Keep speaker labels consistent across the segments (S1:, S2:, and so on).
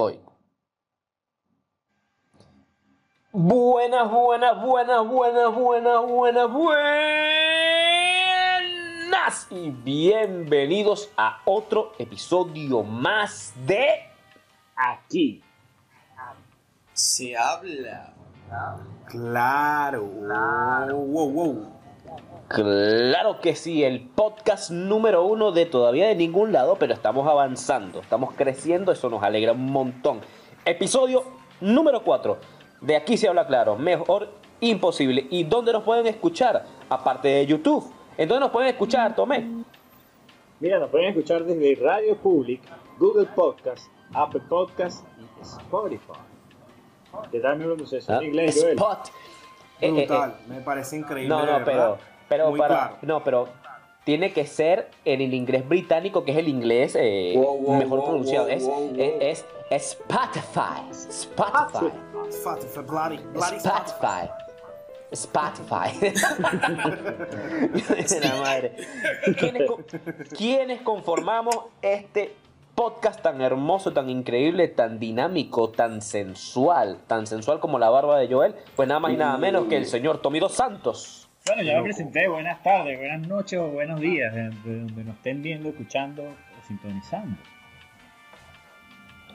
S1: Voy. Buenas, buenas, buenas, buenas, buenas, buenas, buenas. Y bienvenidos a otro episodio más de Aquí.
S2: Se habla.
S3: Claro. Wow, wow.
S1: Claro que sí, el podcast número uno de todavía de ningún lado, pero estamos avanzando, estamos creciendo, eso nos alegra un montón. Episodio número 4. De aquí se habla claro, mejor imposible. ¿Y dónde nos pueden escuchar? Aparte de YouTube. ¿En dónde nos pueden escuchar, Tomé?
S4: Mira, nos pueden escuchar desde Radio Public, Google Podcast, Apple Podcast y Spotify. ¿Qué tal mi pronunciación en inglés, Joel?
S1: Spot. Eh, eh, eh,
S3: Brutal. Me parece increíble.
S1: No, no, pero, pero
S3: Muy
S1: para,
S3: claro.
S1: no, pero tiene que ser en el inglés británico, que es el inglés eh,
S2: Wow, wow,
S1: mejor
S2: wow,
S1: pronunciado.
S2: wow,
S1: es,
S2: wow, wow.
S1: es, es Spotify. Spotify.
S3: Spotify, bloody, bloody Spotify.
S1: Spotify. Spotify. La madre. ¿Quiénes, quiénes conformamos este podcast tan hermoso, tan increíble, tan dinámico, tan sensual, tan sensual como la barba de Joel? Pues nada más y nada menos que el señor Tomido Santos.
S5: Bueno, ya me presenté. Buenas tardes, buenas noches o buenos días, de, de donde nos estén viendo, escuchando o sintonizando.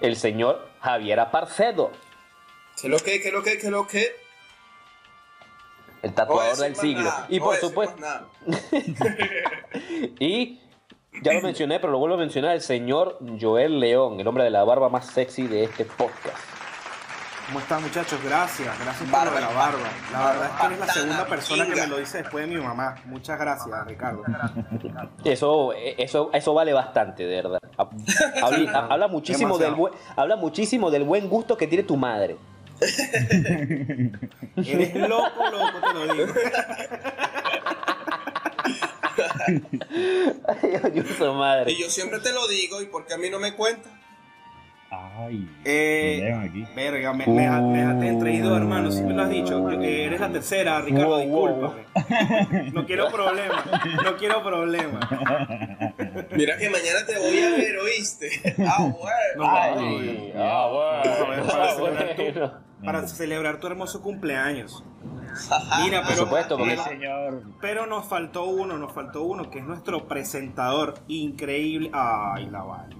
S1: El señor Javier Aparcedo,
S2: ¿Qué lo que, qué lo que, qué lo que?
S1: el tatuador del siglo.
S2: nada,
S1: Y
S2: no
S1: por supuesto, y ya lo mencioné, pero lo vuelvo a mencionar, el señor Joel León, el hombre de la barba más sexy de este podcast.
S3: ¿Cómo están, muchachos? Gracias. Gracias por lo de la barba. La verdad es que eres la segunda persona que me lo dice después de mi mamá. Muchas gracias, Ricardo.
S1: Eso, eso, eso vale bastante, de verdad. Habla, habla muchísimo del buen, habla muchísimo del buen gusto que tiene tu madre.
S3: Eres loco, loco, te lo digo.
S1: Ay, su madre.
S2: Y yo siempre te lo digo, ¿y por qué a mí no me cuenta?
S5: Ay,
S3: Eh,
S5: aquí.
S3: Verga, me, me, ahí dos hermanos, si me lo has dicho. Yo- eh, eres la tercera, Ricardo,
S1: Wow, wow,
S3: discúlpame. No quiero problemas, no quiero problemas.
S2: Mira que mañana te voy a ver, ¿oíste? Ah, bueno.
S3: No,
S1: Ay, ah, bueno, ah,
S3: tu-
S1: bueno.
S3: Para celebrar tu hermoso cumpleaños. Mira,
S1: Por
S3: pero,
S1: supuesto, porque
S5: Sí, señor.
S3: pero nos faltó uno, nos faltó uno, que es nuestro presentador increíble. Ay, la vaina.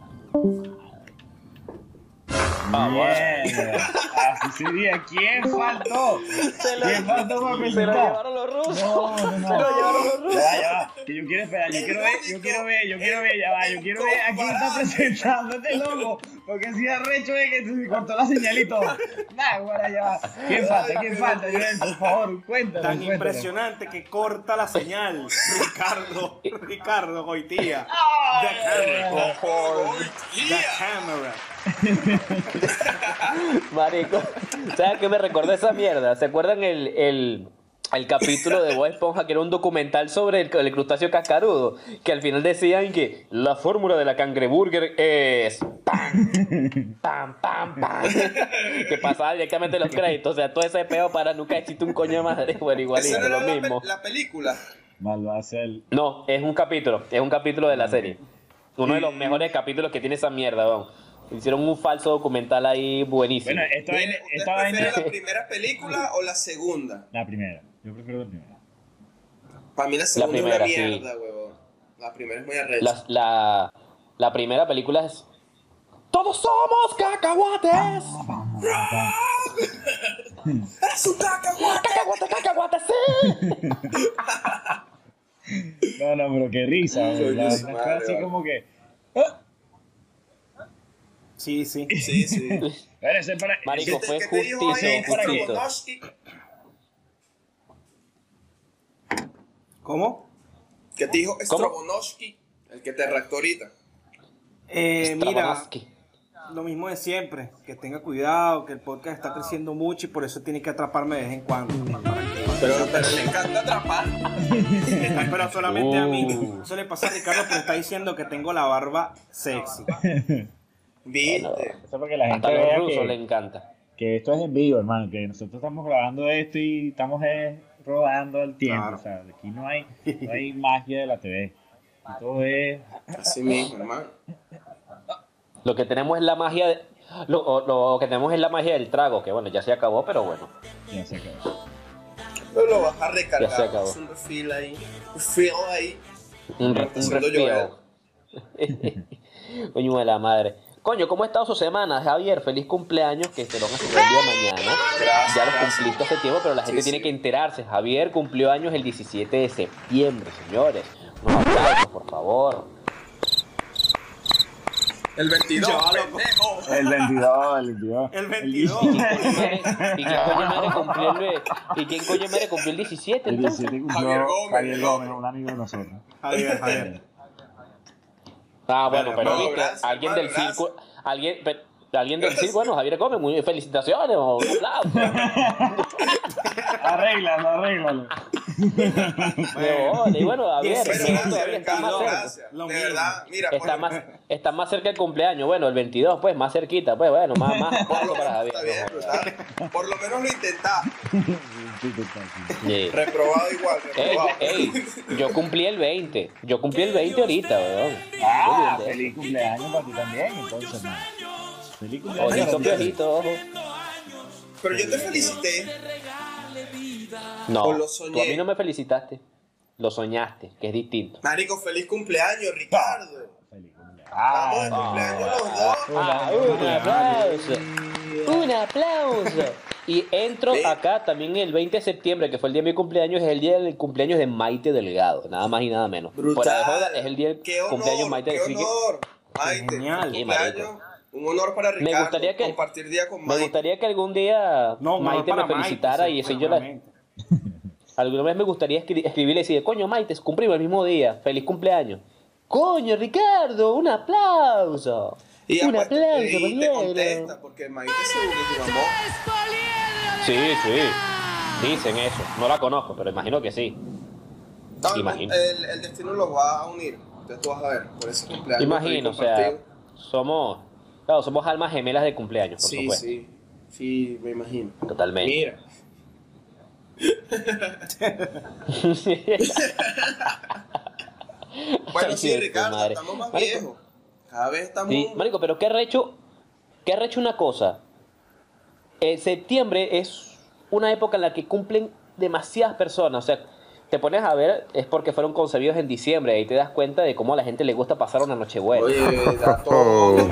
S1: Ah,
S5: Mierda. Así sería. ¿Quién faltó? ¿Quién faltó para
S1: se lo llevaron los rusos.
S5: No, no, no.
S1: Se lo llevaron los rusos.
S5: Ya ya. Que yo quiero esperar, yo quiero ver, yo quiero ver, yo quiero ver, ya va, yo quiero ver a quién está presentando este loco. Porque si arrecho es que se cortó la señal y todo. Nah, bueno, ya. ¿Quién falta? ¿Quién falta? Por favor, cuéntanos.
S3: Tan impresionante que corta la señal. Ricardo, Ricardo Goitía. The camera. The camera.
S1: Marico, ¿sabes qué me recordó esa mierda? ¿Se acuerdan el, el, el capítulo de Bob Esponja que era un documental sobre el, el crustáceo cascarudo? Que al final decían que la fórmula de la cangreburger es pam, pam, pam, pam. Que pasaba directamente los créditos. O sea, todo ese peo para nunca existe un coño de madre. Bueno, igualito, lo
S2: la, pe-
S1: mismo.
S2: la película.
S5: Mal va a ser.
S1: No, es un capítulo, es un capítulo de la serie. Uno de los mejores capítulos que tiene esa mierda, weón. Hicieron un falso documental ahí buenísimo.
S5: Bueno, esta vaina,
S2: Mire, ¿Usted
S5: esta vaina.
S2: la primera película o la segunda?
S5: La primera. Yo prefiero la primera.
S2: Para mí la segunda
S1: primera,
S2: es
S1: sí.
S2: una mierda, huevón. La primera es muy arrecha.
S1: La, la, la primera película es. ¡Todos somos cacahuates!
S2: ¡Es un cacahuate!
S1: ¡Cacahuate, cacahuate, sí!
S5: No, no, pero qué risa. La
S2: madre,
S5: así como que. ¡ah!
S3: Sí, sí.
S2: Sí, sí.
S1: Marico,
S5: ese-
S1: fue
S2: ¿Qué te dijo
S1: justicia,
S2: ahí,
S5: ¿para qué?
S2: Strogonoski?
S3: ¿Cómo?
S2: ¿Qué te dijo
S1: ¿Cómo?
S2: Strogonoski? El que te raptó ahorita.
S3: Eh, mira, lo mismo de siempre. Que tenga cuidado, que el podcast está creciendo mucho y por eso tiene que atraparme de vez en cuando.
S2: Pero, pero le encanta atrapar.
S3: Ay, Pero solamente a mí.
S1: Uh.
S3: Eso le pasa a Ricardo, pero está diciendo que tengo la barba sexy.
S2: ¿Viste?
S5: Eso es porque la gente
S1: Hasta los
S5: vea
S1: rusos
S5: que,
S1: le encanta.
S5: que esto es en vivo, hermano. Que nosotros estamos grabando esto y estamos eh, rodando el tiempo.
S3: Claro.
S5: O sea, aquí no hay, no hay magia de la TV. Aquí todo es.
S2: Así mismo, hermano.
S1: Lo que tenemos es la magia de, Lo, lo que tenemos es la magia del trago, que bueno, ya se acabó, pero bueno.
S5: Ya se acabó.
S2: No lo vas a
S1: Ya se
S2: recargar.
S1: acabó.
S2: Un refill ahí. Un fill ahí.
S1: Un, re- un. Coño de la madre. Coño, ¿cómo ha estado su semana, Javier? Feliz cumpleaños, que te lo van a celebrar el día de mañana.
S2: Gracias,
S1: Ya lo
S2: gracias.
S1: cumpliste hace tiempo, pero la gente
S2: Sí,
S1: tiene
S2: sí.
S1: que enterarse. Javier cumplió años el 17 de septiembre, señores. Unos aplausos, por favor.
S2: El 22,
S3: Ya, loco.
S2: pendejo.
S5: El 22, el 22.
S3: El 22.
S1: ¿Y quién coño madre cumplió el, ¿y quién coño madre cumplió el 17
S5: El
S1: entonces?
S5: 17 cumplió
S2: Javier Gómez,
S5: Javier. Gómez, un amigo de nosotros.
S3: Javier, Javier.
S1: Ah, bueno, pero
S2: No,
S1: viste,
S2: gracias,
S1: alguien
S2: hermano,
S1: del circo, alguien, alguien del circo, bueno, Javier Gómez, muy felicitaciones, un aplauso.
S5: Arréglalo, arréglalo.
S1: Bola, y bueno,
S3: Bueno,
S1: todavía
S2: gracias,
S1: está más
S2: 22,
S1: cerca.
S2: verdad, mira,
S1: Está más, está más cerca el cumpleaños, bueno, el 22, pues, más cerquita, pues, bueno, más, más
S2: por lo
S1: para
S2: menos
S1: Javier.
S2: está bien. ¿verdad? Por lo menos lo intentaste. Reprobado igual, reprobado.
S1: ey, yo cumplí el 20, yo cumplí el 20 ahorita, weón.
S5: Ah, feliz cumpleaños para ti también, entonces, man. Feliz cumpleaños.
S1: Ojito, piojito, ojo.
S2: Pero yo te felicité.
S1: No,
S2: O lo
S1: tú a mí no me felicitaste, lo soñaste, que es distinto.
S2: Marico, feliz cumpleaños, Ricardo.
S5: Feliz cumpleaños. Ah,
S2: cumpleaños los dos.
S1: Ah, un aplauso. Un aplauso. Y entro
S2: Sí.
S1: acá también el 20 de septiembre, que fue el día de mi cumpleaños, es el día del cumpleaños de Maite Delgado, nada más y nada menos.
S2: Brutal.
S1: De joda, es el día del
S2: Qué honor,
S1: cumpleaños Maite
S2: qué honor. Maite,
S3: Genial.
S2: cumpleaños. Un honor para
S1: Me
S2: Ricardo.
S1: gustaría que-
S2: compartir día con
S1: Me
S2: Maite.
S1: gustaría que algún día
S3: No,
S1: Maite me felicitara y así yo la... Alguna vez me gustaría escri- escribirle y decir, coño Maite, cumplimos el mismo día, feliz cumpleaños. Coño Ricardo, un aplauso.
S2: Y
S1: un
S2: aparte-
S1: aplauso,
S2: y te
S1: Poliedro.
S2: contesta, porque Maite tu amor.
S1: Sí, sí. Dicen eso. No la conozco, pero imagino que sí.
S2: No,
S1: Imagino.
S2: El, el destino los va a unir. Entonces tú vas a ver por ese cumpleaños.
S1: Imagino, o sea, somos, claro, somos almas gemelas de cumpleaños, por
S2: Sí,
S1: supuesto.
S2: sí. Sí, me imagino.
S1: Totalmente.
S2: Mira. Bueno, sí, Ricardo,
S1: madre.
S2: estamos más
S1: Marico,
S2: viejos. Cada vez estamos.
S1: Sí, marico, pero qué recho, qué recho una cosa. En septiembre es una época en la que cumplen demasiadas personas, o sea, te pones a ver es porque fueron concebidos en diciembre y te das cuenta de cómo a la gente le gusta pasar una noche buena.
S2: Oye, dato.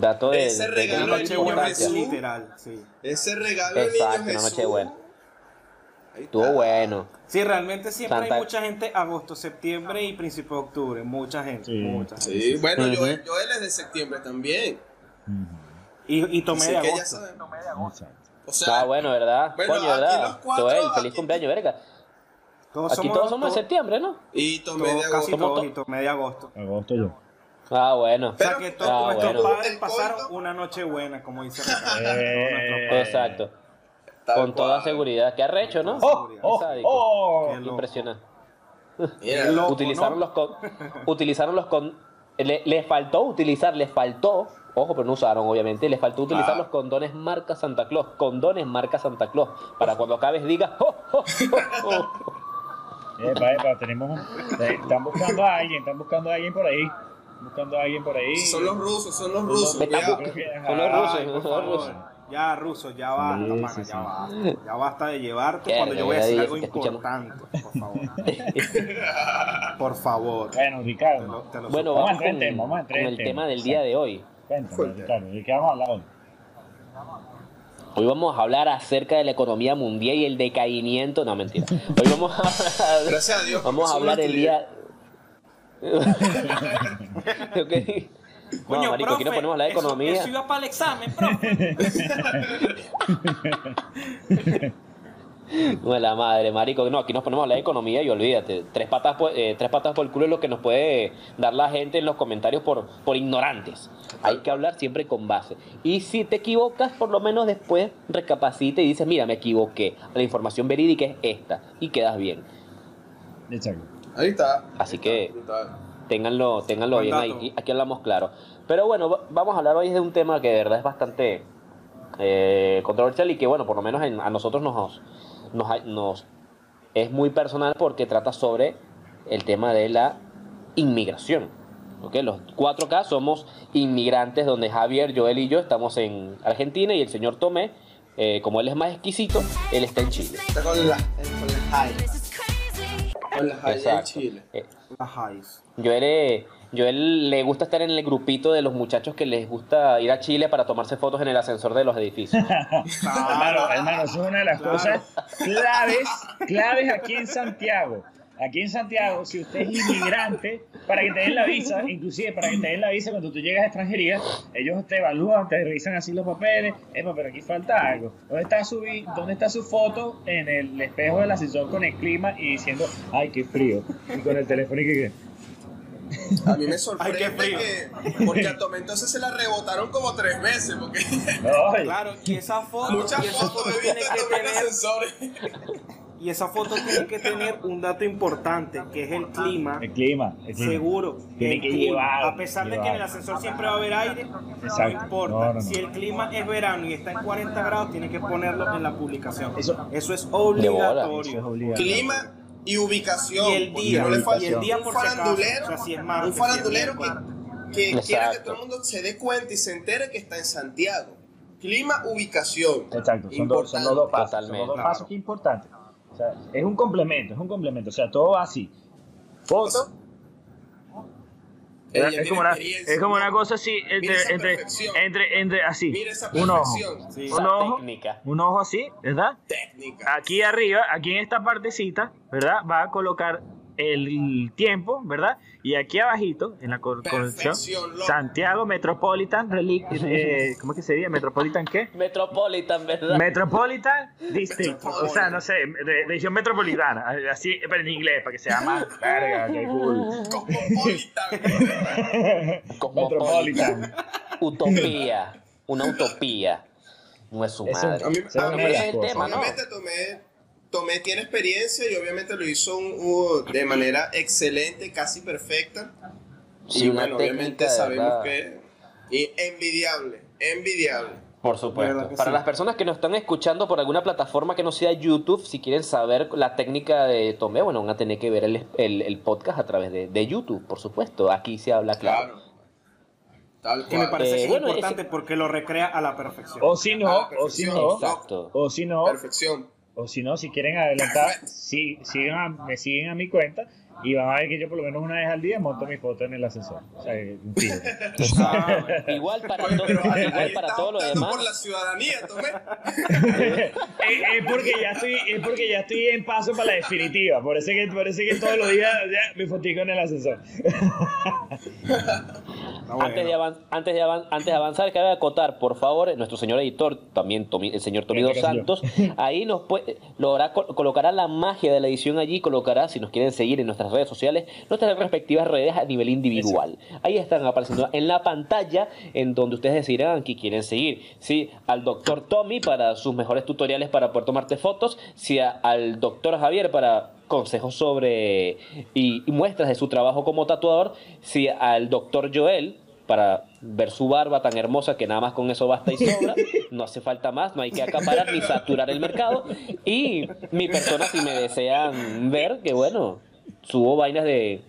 S1: Dato de,
S2: ese
S1: de- de
S2: regalo de
S3: Noche
S2: Niño. Jesús.
S3: literal, sí.
S2: Ese regalo de
S1: Exacto,
S2: niño
S1: una
S2: Jesús.
S1: noche buena. Estuvo
S2: está.
S1: bueno.
S3: Sí, realmente siempre
S1: Santa-
S3: hay mucha gente agosto, septiembre y principio de octubre. Mucha gente,
S5: Sí.
S3: mucha gente.
S2: Sí, bueno,
S1: Ujú.
S2: Joel, Joel es de septiembre también.
S3: Y, y tomé de agosto.
S2: saben.
S5: Exacto.
S2: O sea,
S1: Ah, bueno, ¿verdad?
S2: Bueno,
S1: Coño,
S2: aquí
S1: ¿verdad?
S2: los cuatro,
S1: Joel, feliz
S2: aquí-
S1: cumpleaños, verga.
S3: Todos
S1: Aquí todos somos de septiembre, ¿no?
S2: y tomé de
S3: todos, casi
S2: agosto.
S1: Somos
S3: todos
S1: to-
S3: y tomé de agosto.
S5: Agosto yo.
S1: Ah, bueno.
S3: O sea
S2: Pero-
S3: que todos
S1: Ah,
S3: nuestros
S1: bueno.
S3: padres pasaron
S2: coito-
S3: una noche buena, como dice Ricardo.
S5: Eh,
S3: Todos nuestros padres.
S1: Exacto.
S2: Tal
S1: Con toda
S2: cual.
S1: seguridad. Qué arrecho, ¿no?
S5: ¡Oh! ¡Oh! ¡Oh!
S3: Qué loco.
S1: Impresionante.
S3: Loco,
S1: utilizaron
S3: ¿no?
S1: los con, utilizaron los con le, les faltó utilizar, les faltó, ojo, pero no usaron obviamente, les faltó utilizar
S2: Ah.
S1: los condones marca Santa Claus, condones marca Santa Claus, para cuando acabes digas, "Oh, oh, oh, oh".
S5: Epa, epa, tenemos eh, Están buscando a alguien, están buscando a alguien por ahí. Buscando a alguien por ahí.
S2: son los rusos, son los rusos.
S1: Está
S2: cuidado.
S1: buscando. Son los rusos,
S3: Ay, por
S1: son los
S3: favor.
S1: rusos.
S3: Ya, ruso, ya basta,
S5: Sí,
S3: pana,
S5: sí,
S3: ya basta. Ya basta de llevarte cuando yo voy a decir algo importante. Por favor. Por favor.
S5: Bueno,
S3: Te
S5: Ricardo,
S3: lo- te lo
S1: Bueno,
S5: Vamos a
S1: vamos
S5: entrar
S1: con,
S5: en tema, vamos
S1: con el
S5: tema.
S1: del día de hoy.
S5: cuéntame. Ricardo, ¿de qué vamos a hablar hoy?
S1: Hoy vamos a hablar acerca de la economía mundial y el decaimiento, no mentira. Hoy vamos a hablar,
S2: Gracias a Dios.
S1: vamos a hablar el día Ok. No, marico, aquí nos ponemos a hablar de
S3: eso-
S1: economía.
S3: Eso, iba para el examen, profe.
S1: No la madre, marico. No, aquí nos ponemos a hablar de economía y olvídate. Tres patas, por, eh, tres patas por el culo es lo que nos puede dar la gente en los comentarios por, por ignorantes. Hay que hablar siempre con base. Y si te equivocas, por lo menos después recapacita y dices, mira, me equivoqué. La información verídica es esta. Y quedas bien.
S5: Exacto.
S2: Ahí está.
S1: Así
S2: Ahí
S1: que-
S2: está.
S1: Ténganlo, ténganlo
S3: Buen
S1: bien ahí.
S3: dato.
S1: Aquí hablamos claro. Pero bueno, va- vamos a hablar hoy de un tema que de verdad es bastante eh, controversial y que, bueno, por lo menos en- a nosotros nos, nos, es muy personal porque trata sobre el tema de la inmigración. ¿ok? Los cuatro acá somos inmigrantes, donde Javier, Joel y yo estamos en Argentina y el señor Tomé, eh, como él es más exquisito, él está en Chile.
S2: Está con la, con la high. Con la high en
S1: Exacto.
S2: Chile.
S1: Eh,
S3: Las highs.
S1: Joel, eh, Joel le gusta estar en el grupito de los muchachos que les gusta ir a Chile para tomarse fotos en el ascensor de los edificios.
S4: Hermano, hermano, eso es una de las
S3: Claro.
S4: cosas claves, claves aquí en Santiago. Aquí en Santiago, si usted es inmigrante, para que te den la visa, inclusive para que te den la visa cuando tú llegas a extranjería, ellos te evalúan, te revisan así los papeles, Epa, pero aquí falta algo. ¿Dónde está su dónde está su foto en el espejo del ascensor con el clima y diciendo, ay, qué frío? Y con el teléfono y que qué?
S2: A mí me
S3: Ay, qué
S2: sorprende
S3: frío.
S2: que. Porque a Tomé entonces se la rebotaron como tres veces. Porque
S4: Ay,
S3: Claro, y esa foto,
S2: muchas
S3: y esa
S2: fotos
S3: foto
S2: he
S3: tiene que
S2: de
S3: tener,
S2: ascensores.
S3: y esa foto tiene que tener un dato importante, que es el clima.
S4: el clima, el clima.
S3: Seguro.
S4: Tiene
S3: el
S4: que
S3: clima.
S4: llevar,
S3: A pesar de que en el ascensor siempre va a haber aire,
S4: Exacto.
S3: no importa.
S4: No, no, no.
S3: Si el clima es verano y está en 40 grados, tiene que ponerlo en la publicación.
S4: Eso-
S3: Eso es
S1: bola.
S4: Eso es
S3: obligatorio.
S2: Clima y ubicación.
S3: Y el día,
S2: no le falta
S3: y el día
S2: un
S3: por si acaso,
S2: farandulero,
S3: o sea, si es
S2: un
S3: martes, si es
S2: farandulero que, que quiera que todo el mundo se dé cuenta y se entere que está en Santiago. Clima, ubicación.
S4: Exacto, son, dos, son los dos pasos. Son los dos pasos que importantes. Sea, es un complemento, es un complemento. O sea, todo va así. Foto. Es, como una, es como una cosa así, entre, entre, entre, entre, así.
S2: Mira esa
S4: un ojo.
S3: Sí.
S4: Un ojo.
S1: técnica.
S4: Un ojo así, ¿verdad?
S2: Técnica.
S4: Aquí arriba, aquí en esta partecita, ¿verdad? Va a colocar el tiempo, ¿verdad? Y aquí abajito, en la cor- colección,
S2: Perfección, loco.
S4: Santiago Metropolitan Relic, eh, ¿cómo es que sería? Metropolitan qué?
S1: Metropolitan, ¿verdad?
S4: Metropolitan District, o sea, no sé, re- región metropolitana, así, pero en inglés, para que sea más verga, qué cool.
S2: Cosmopolitan.
S4: Metropolitan.
S1: Utopía. Una utopía. No es su madre.
S2: A mí, a mí-
S4: cosas.
S1: tema, ¿no?
S2: obviamente tomé, tomé tiene experiencia y obviamente lo hizo un- un- de manera excelente, casi perfecta.
S1: Sí,
S2: y
S1: una
S2: bueno,
S1: técnica
S2: obviamente sabemos
S1: verdad.
S2: que y envidiable, envidiable.
S1: Por supuesto. Para
S3: sí.
S1: las personas que nos están escuchando por alguna plataforma que no sea YouTube, si quieren saber la técnica de Tomé, bueno, van a tener que ver el, el- el podcast a través de, de YouTube, por supuesto. Aquí se habla claro.
S2: Claro. Tal
S3: Que me parece
S1: Eh,
S3: que es
S1: bueno,
S3: importante
S1: ese-
S3: porque lo recrea a la perfección.
S4: O si no, o si no,
S1: Exacto.
S4: o si no,
S2: Perfección.
S4: O si no, si quieren adelantar, sí, sigan a- me siguen a mi cuenta y van a ver que yo por lo menos una vez al día monto mi foto en el ascensor. O sea, un.
S3: Ah.
S1: Igual para,
S2: Oye,
S1: to-
S2: pero ahí-
S1: igual para todo lo demás.
S2: por la ciudadanía, Tomé.
S4: es, es porque ya estoy, es porque ya estoy en paso para la definitiva. Por eso que, por eso que todos los días ya, me fotico en el ascensor.
S3: Bueno.
S1: Antes de, antes, de antes de avanzar, cabe acotar, por favor, nuestro señor editor, también Tomi- el señor Tomido. Santos, ahí nos puede, logrará, colocará la magia de la edición allí, colocará, si nos quieren seguir en nuestras redes sociales, nuestras respectivas redes a nivel individual. Ahí están apareciendo en la pantalla, en donde ustedes decidirán que quieren seguir. Sí, al doctor Tommy para sus mejores tutoriales para poder tomarte fotos, si a- al doctor Javier para consejos sobre y, y muestras de su trabajo como tatuador, si al doctor Joel para ver su barba tan hermosa que nada más con eso basta y sobra, no hace falta más, no hay que acaparar ni saturar el mercado, y mi persona si me desean ver, que bueno, subo vainas de,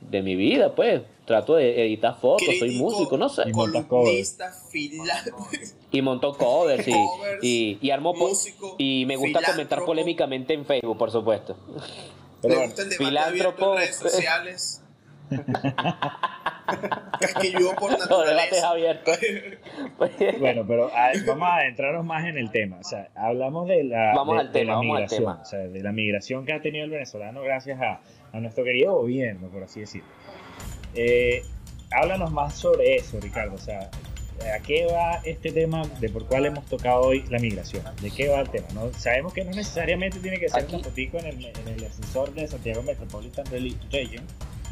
S1: de mi vida, pues, trato de editar fotos, soy músico, no sé,
S4: Y
S2: Columnista, fila.
S1: y monto covers y,
S2: Covers,
S1: y, y armo
S2: músico,
S1: y me gusta comentar polémicamente en Facebook, por supuesto.
S4: Pero
S1: filántropo.
S2: en redes sociales. Casquilludo por
S1: Los debates
S2: naturaleza.
S1: abiertos.
S4: Bueno, pero a- vamos a adentrarnos más en el tema. O sea, hablamos de la,
S1: Vamos
S4: de,
S1: al tema,
S4: de la
S1: vamos al
S4: migración,
S1: tema.
S4: o sea, de la migración que ha tenido el venezolano gracias a, a nuestro querido gobierno, por así decirlo. Eh, háblanos más sobre eso, Ricardo. O sea, ¿a qué va este tema de por cuál hemos tocado hoy la migración? ¿De qué va el tema? ¿no? Sabemos que no necesariamente tiene que ser fotico en el, en el ascensor de Santiago Metropolitan Region.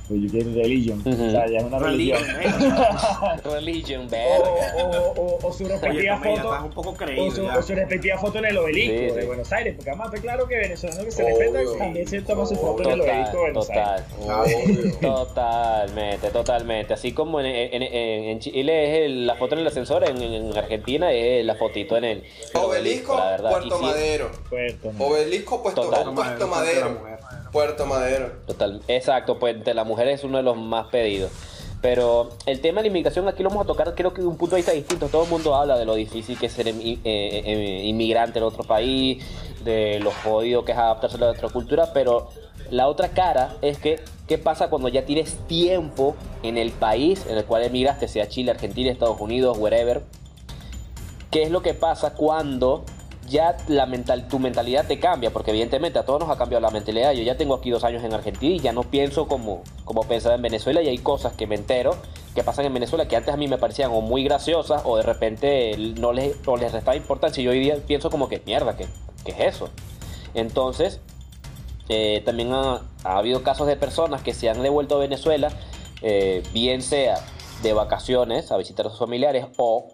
S4: Pues yo quiero religion.
S1: Ujú.
S4: O sea, ya es una religión.
S3: Religion, ¿eh?
S1: Religion,
S4: O,
S1: verga.
S4: o- o- o su respectiva foto.
S3: un poco
S4: O
S3: creído.
S4: su, o su respectiva foto en el obelisco
S1: Sí,
S4: de. Buenos Aires, porque además está claro que venezolano que se respeta también se toma su foto en el
S1: Total,
S4: obelisco de Buenos
S1: total.
S4: Aires.
S2: Obvio.
S1: Totalmente, totalmente. Así como en, en- en- en Chile es el- la foto en el ascensor, en, en Argentina es la fotito en el el
S2: Obelisco,
S1: la verdad.
S2: Puerto
S1: Y sí,
S2: Madero.
S4: Puerto, ¿no?
S2: Obelisco, puesto,
S1: Total.
S2: Puerto
S3: Puerto
S2: Madero. Puerto Madero.
S1: Total, exacto, pues de la mujer es uno de los más pedidos. Pero el tema de la inmigración aquí lo vamos a tocar creo que de un punto de vista distinto. Todo el mundo habla de lo difícil que es ser eh, eh, inmigrante en otro país, de lo jodido que es adaptarse a la otra cultura, pero la otra cara es que qué pasa cuando ya tienes tiempo en el país en el cual emigraste, sea Chile, Argentina, Estados Unidos, wherever. ¿Qué es lo que pasa cuando ya la mental, tu mentalidad te cambia? Porque evidentemente a todos nos ha cambiado la mentalidad. Yo ya tengo aquí dos años en Argentina y ya no pienso como, como pensaba en Venezuela y hay cosas que me entero que pasan en Venezuela que antes a mí me parecían o muy graciosas o de repente no les, o les restaba importancia y yo hoy día pienso como que mierda, ¿qué, qué es eso? Entonces, eh, también ha, ha habido casos de personas que se han devuelto a Venezuela, eh, bien sea de vacaciones a visitar a sus familiares o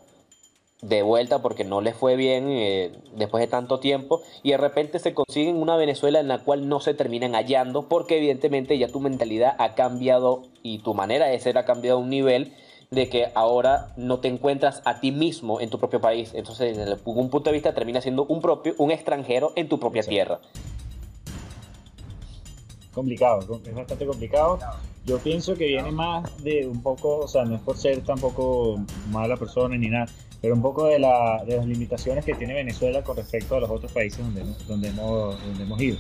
S1: de vuelta porque no les fue bien eh, después de tanto tiempo y de repente se consiguen una Venezuela en la cual no se terminan hallando porque evidentemente ya tu mentalidad ha cambiado y tu manera de ser ha cambiado a un nivel de que ahora no te encuentras a ti mismo en tu propio país. Entonces, desde algún punto de vista, termina siendo un propio, un extranjero en tu propia tierra.
S4: complicado, es bastante complicado. Yo pienso que viene más de un poco, o sea, no es por ser tampoco mala persona ni nada, pero un poco de, la, de las limitaciones que tiene Venezuela con respecto a los otros países donde, hemos- donde, hemos, donde hemos ido.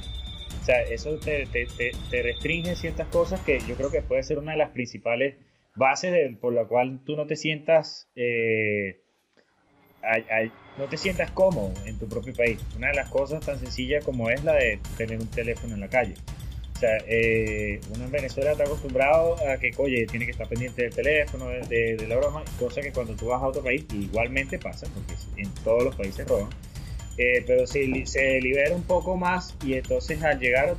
S4: O sea, eso te, te, te, te restringe ciertas cosas que yo creo que puede ser una de las principales bases de- por la cual tú no te sientas... eh, ay- ay- no te sientas cómodo en tu propio país. Una de las cosas tan sencillas como es la de tener un teléfono en la calle. O sea, eh, uno en Venezuela está acostumbrado a que, oye, tiene que estar pendiente del teléfono, de, de- de la broma, cosa que cuando tú vas a otro país igualmente pasa, porque en todos los países roban. Eh, pero se, se libera un poco más y entonces al llegar a,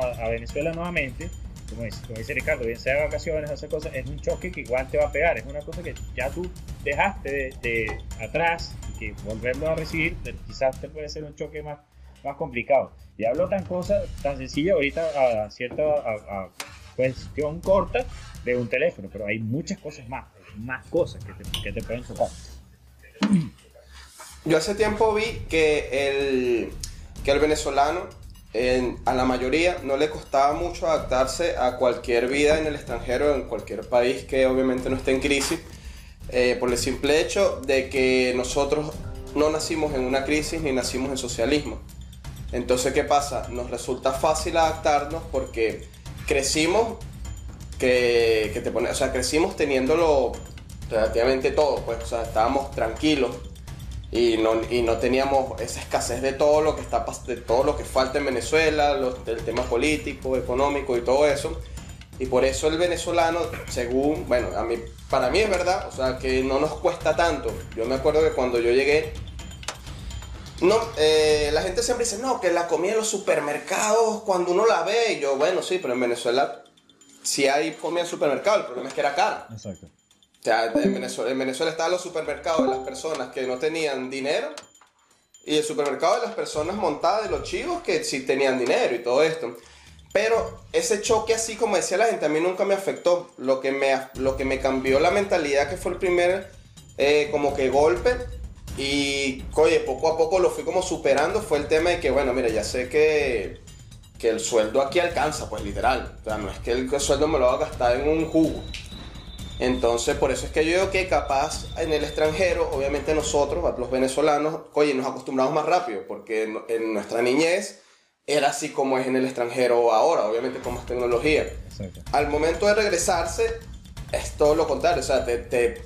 S4: a, a Venezuela nuevamente, como dice, como dice Ricardo, bien sea de vacaciones o esas cosas, es un choque que igual te va a pegar, es una cosa que ya tú dejaste de, de atrás y que volverlo a recibir quizás te puede ser un choque más, más complicado. Y hablo tan cosa, tan sencilla ahorita a cierta a- a cuestión corta de un teléfono, pero hay muchas cosas más, más cosas que te, que te pueden tocar.
S2: Yo hace tiempo vi que el, que el venezolano, en- a la mayoría, no le costaba mucho adaptarse a cualquier vida en el extranjero, en cualquier país que obviamente no esté en crisis, eh, por el simple hecho de que nosotros no nacimos en una crisis ni nacimos en socialismo. Entonces, ¿qué pasa? Nos resulta fácil adaptarnos porque crecimos que, te pone, o sea, crecimos teniéndolo relativamente todo, pues, o sea, estábamos tranquilos y no, y no teníamos esa escasez de todo lo que está de todo lo que falta en Venezuela, los, del tema político, económico y todo eso. Y por eso el venezolano, según, bueno, a mí, para mí es verdad, o sea, que no nos cuesta tanto. Yo me acuerdo que cuando yo llegué, no, eh, la gente siempre dice, no, que la comida en los supermercados, cuando uno la ve, y yo, bueno, sí, pero en Venezuela sí hay comida en supermercado, el problema es que era cara.
S4: Exacto.
S2: O sea, en Venezuela, en Venezuela estaban los supermercados de las personas que no tenían dinero y el supermercado de las personas montadas de los chivos que sí tenían dinero y todo esto. Pero ese choque así como decía la gente a mí nunca me afectó. Lo que me, lo que me cambió la mentalidad que fue el primer eh, como que golpe y oye, poco a poco lo fui como superando fue el tema de que bueno, mira, ya sé que, que el sueldo aquí alcanza, pues literal. O sea, no es que el sueldo me lo va a gastar en un jugo. Entonces, por eso es que yo digo que capaz en el extranjero, obviamente nosotros, los venezolanos, oye, nos acostumbramos más rápido, porque en, en nuestra niñez era así como es en el extranjero ahora, obviamente con más tecnología.
S4: Exacto.
S2: Al momento de regresarse, es todo lo contrario, o sea, te, te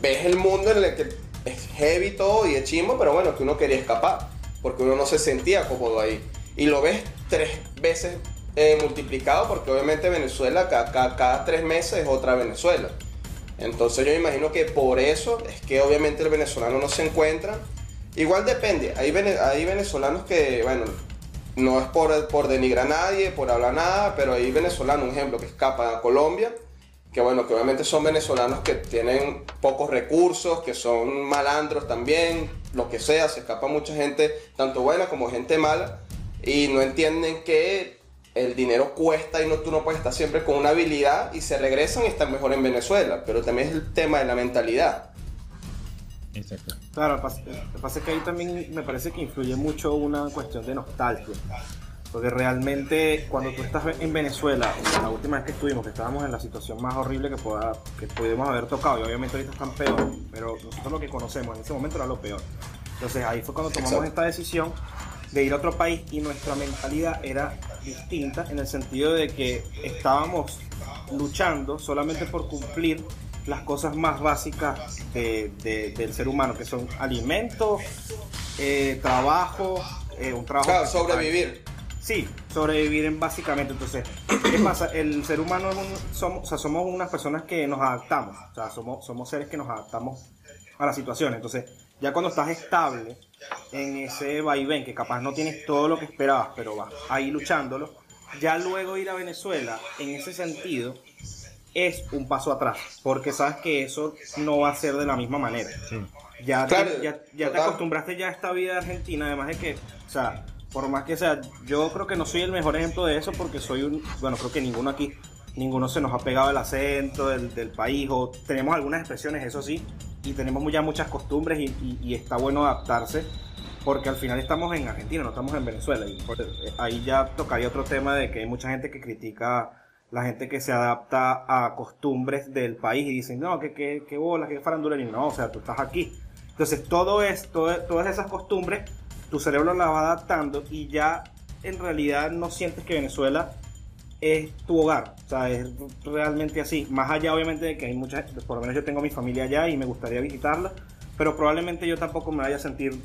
S2: ves el mundo en el que es heavy todo y es chimbo, pero bueno, que uno quería escapar, porque uno no se sentía cómodo ahí. Y lo ves tres veces eh, multiplicado, porque obviamente Venezuela ca- ca- cada tres meses es otra Venezuela. Entonces yo imagino que por eso es que obviamente el venezolano no se encuentra. Igual depende, hay, vene- venezolanos que, bueno, no es por, por denigrar a nadie, por hablar nada, pero hay venezolanos, un ejemplo, que escapan a Colombia, que bueno, que obviamente son venezolanos que tienen pocos recursos, que son malandros también, lo que sea, se escapa mucha gente, tanto buena como gente mala, y no entienden que el dinero cuesta y no, tú no puedes estar siempre con una habilidad y se regresan y están mejor en Venezuela, pero también es el tema de la mentalidad.
S4: Exacto.
S3: Claro, lo que pasa- lo que pasa es que ahí también me parece que influye mucho una cuestión de nostalgia. Porque realmente cuando tú estás en Venezuela, la última vez que estuvimos, que estábamos en la situación más horrible que, pueda, que pudimos haber tocado, y obviamente ahorita están peor, pero nosotros lo que conocemos en ese momento era lo peor. Entonces ahí fue cuando tomamos
S2: Exacto.
S3: esta decisión de ir a otro país y nuestra mentalidad era distinta en el sentido de que estábamos luchando solamente por cumplir las cosas más básicas de- de- del ser humano, que son alimentos, eh, trabajo, eh, un trabajo...
S2: Claro, sobrevivir.
S3: Sí, sobrevivir en básicamente. Entonces, ¿qué pasa? El ser humano es un- somos, o sea, somos unas personas que nos adaptamos. O sea, somos, somos seres que nos adaptamos a las situaciones. Entonces, ya cuando estás estable en ese vaivén, que capaz no tienes todo lo que esperabas, pero vas ahí luchándolo, ya luego ir a Venezuela, en ese sentido, es un paso atrás. Porque sabes que eso no va a ser de la misma manera.
S4: Sí.
S3: Ya,
S2: Claro,
S3: te, ya, ya te acostumbraste ya a esta vida de Argentina, además de que, o sea, por más que sea, yo creo que no soy el mejor ejemplo de eso porque soy un, bueno, creo que ninguno aquí, ninguno se nos ha pegado el acento del, del país o tenemos algunas expresiones, eso sí, y tenemos ya muchas costumbres y, está bueno adaptarse porque al final estamos en Argentina, no estamos en Venezuela y ahí ya tocaría otro tema de que hay mucha gente que critica la gente que se adapta a costumbres del país y dicen, no, que, que, que bola, que farandula, y no, o sea, tú estás aquí. Entonces, todo esto, todas esas costumbres, tu cerebro las va adaptando y ya en realidad no sientes que Venezuela es tu hogar. O sea, es realmente así. Más allá, obviamente, de que hay muchas, por lo menos yo tengo mi familia allá y me gustaría visitarla, pero probablemente yo tampoco me vaya a sentir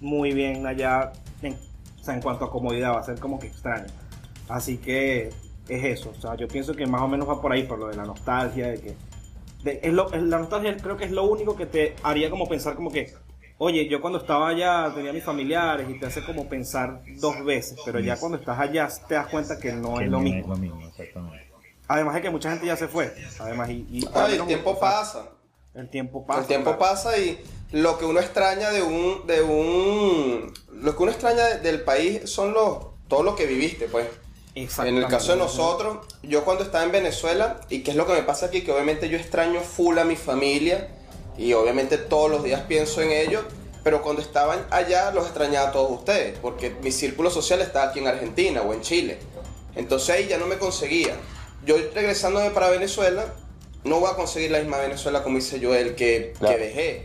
S3: muy bien allá en, o sea, en cuanto a comodidad, va a ser como que extraño. Así que es eso. O sea, yo pienso que más o menos va por ahí, por lo de la nostalgia, de que es lo- la nostalgia creo que es lo único que te haría como pensar como que, oye, yo cuando estaba allá tenía mis familiares y te hace como pensar dos veces, pero ya cuando estás allá te das cuenta que no
S4: Que
S3: es lo mismo.
S4: es lo mismo, exactamente.
S3: Además de que mucha gente ya se fue, además y, y-
S2: Ay, el tiempo pasa.
S3: El tiempo pasa.
S2: el tiempo
S3: claro.
S2: pasa y lo que uno extraña de un, de un, lo que uno extraña de- del país son los, todo lo que viviste, pues. En el caso de nosotros, yo cuando estaba en Venezuela, y qué es lo que me pasa aquí, que obviamente yo extraño full a mi familia, y obviamente todos los días pienso en ellos, pero cuando estaban allá los extrañaba a todos ustedes, porque mi círculo social estaba aquí en Argentina o en Chile. Entonces ahí ya no me conseguía. Yo regresándome para Venezuela, no voy a conseguir la misma Venezuela como hice yo el que,
S1: Claro.
S2: que dejé.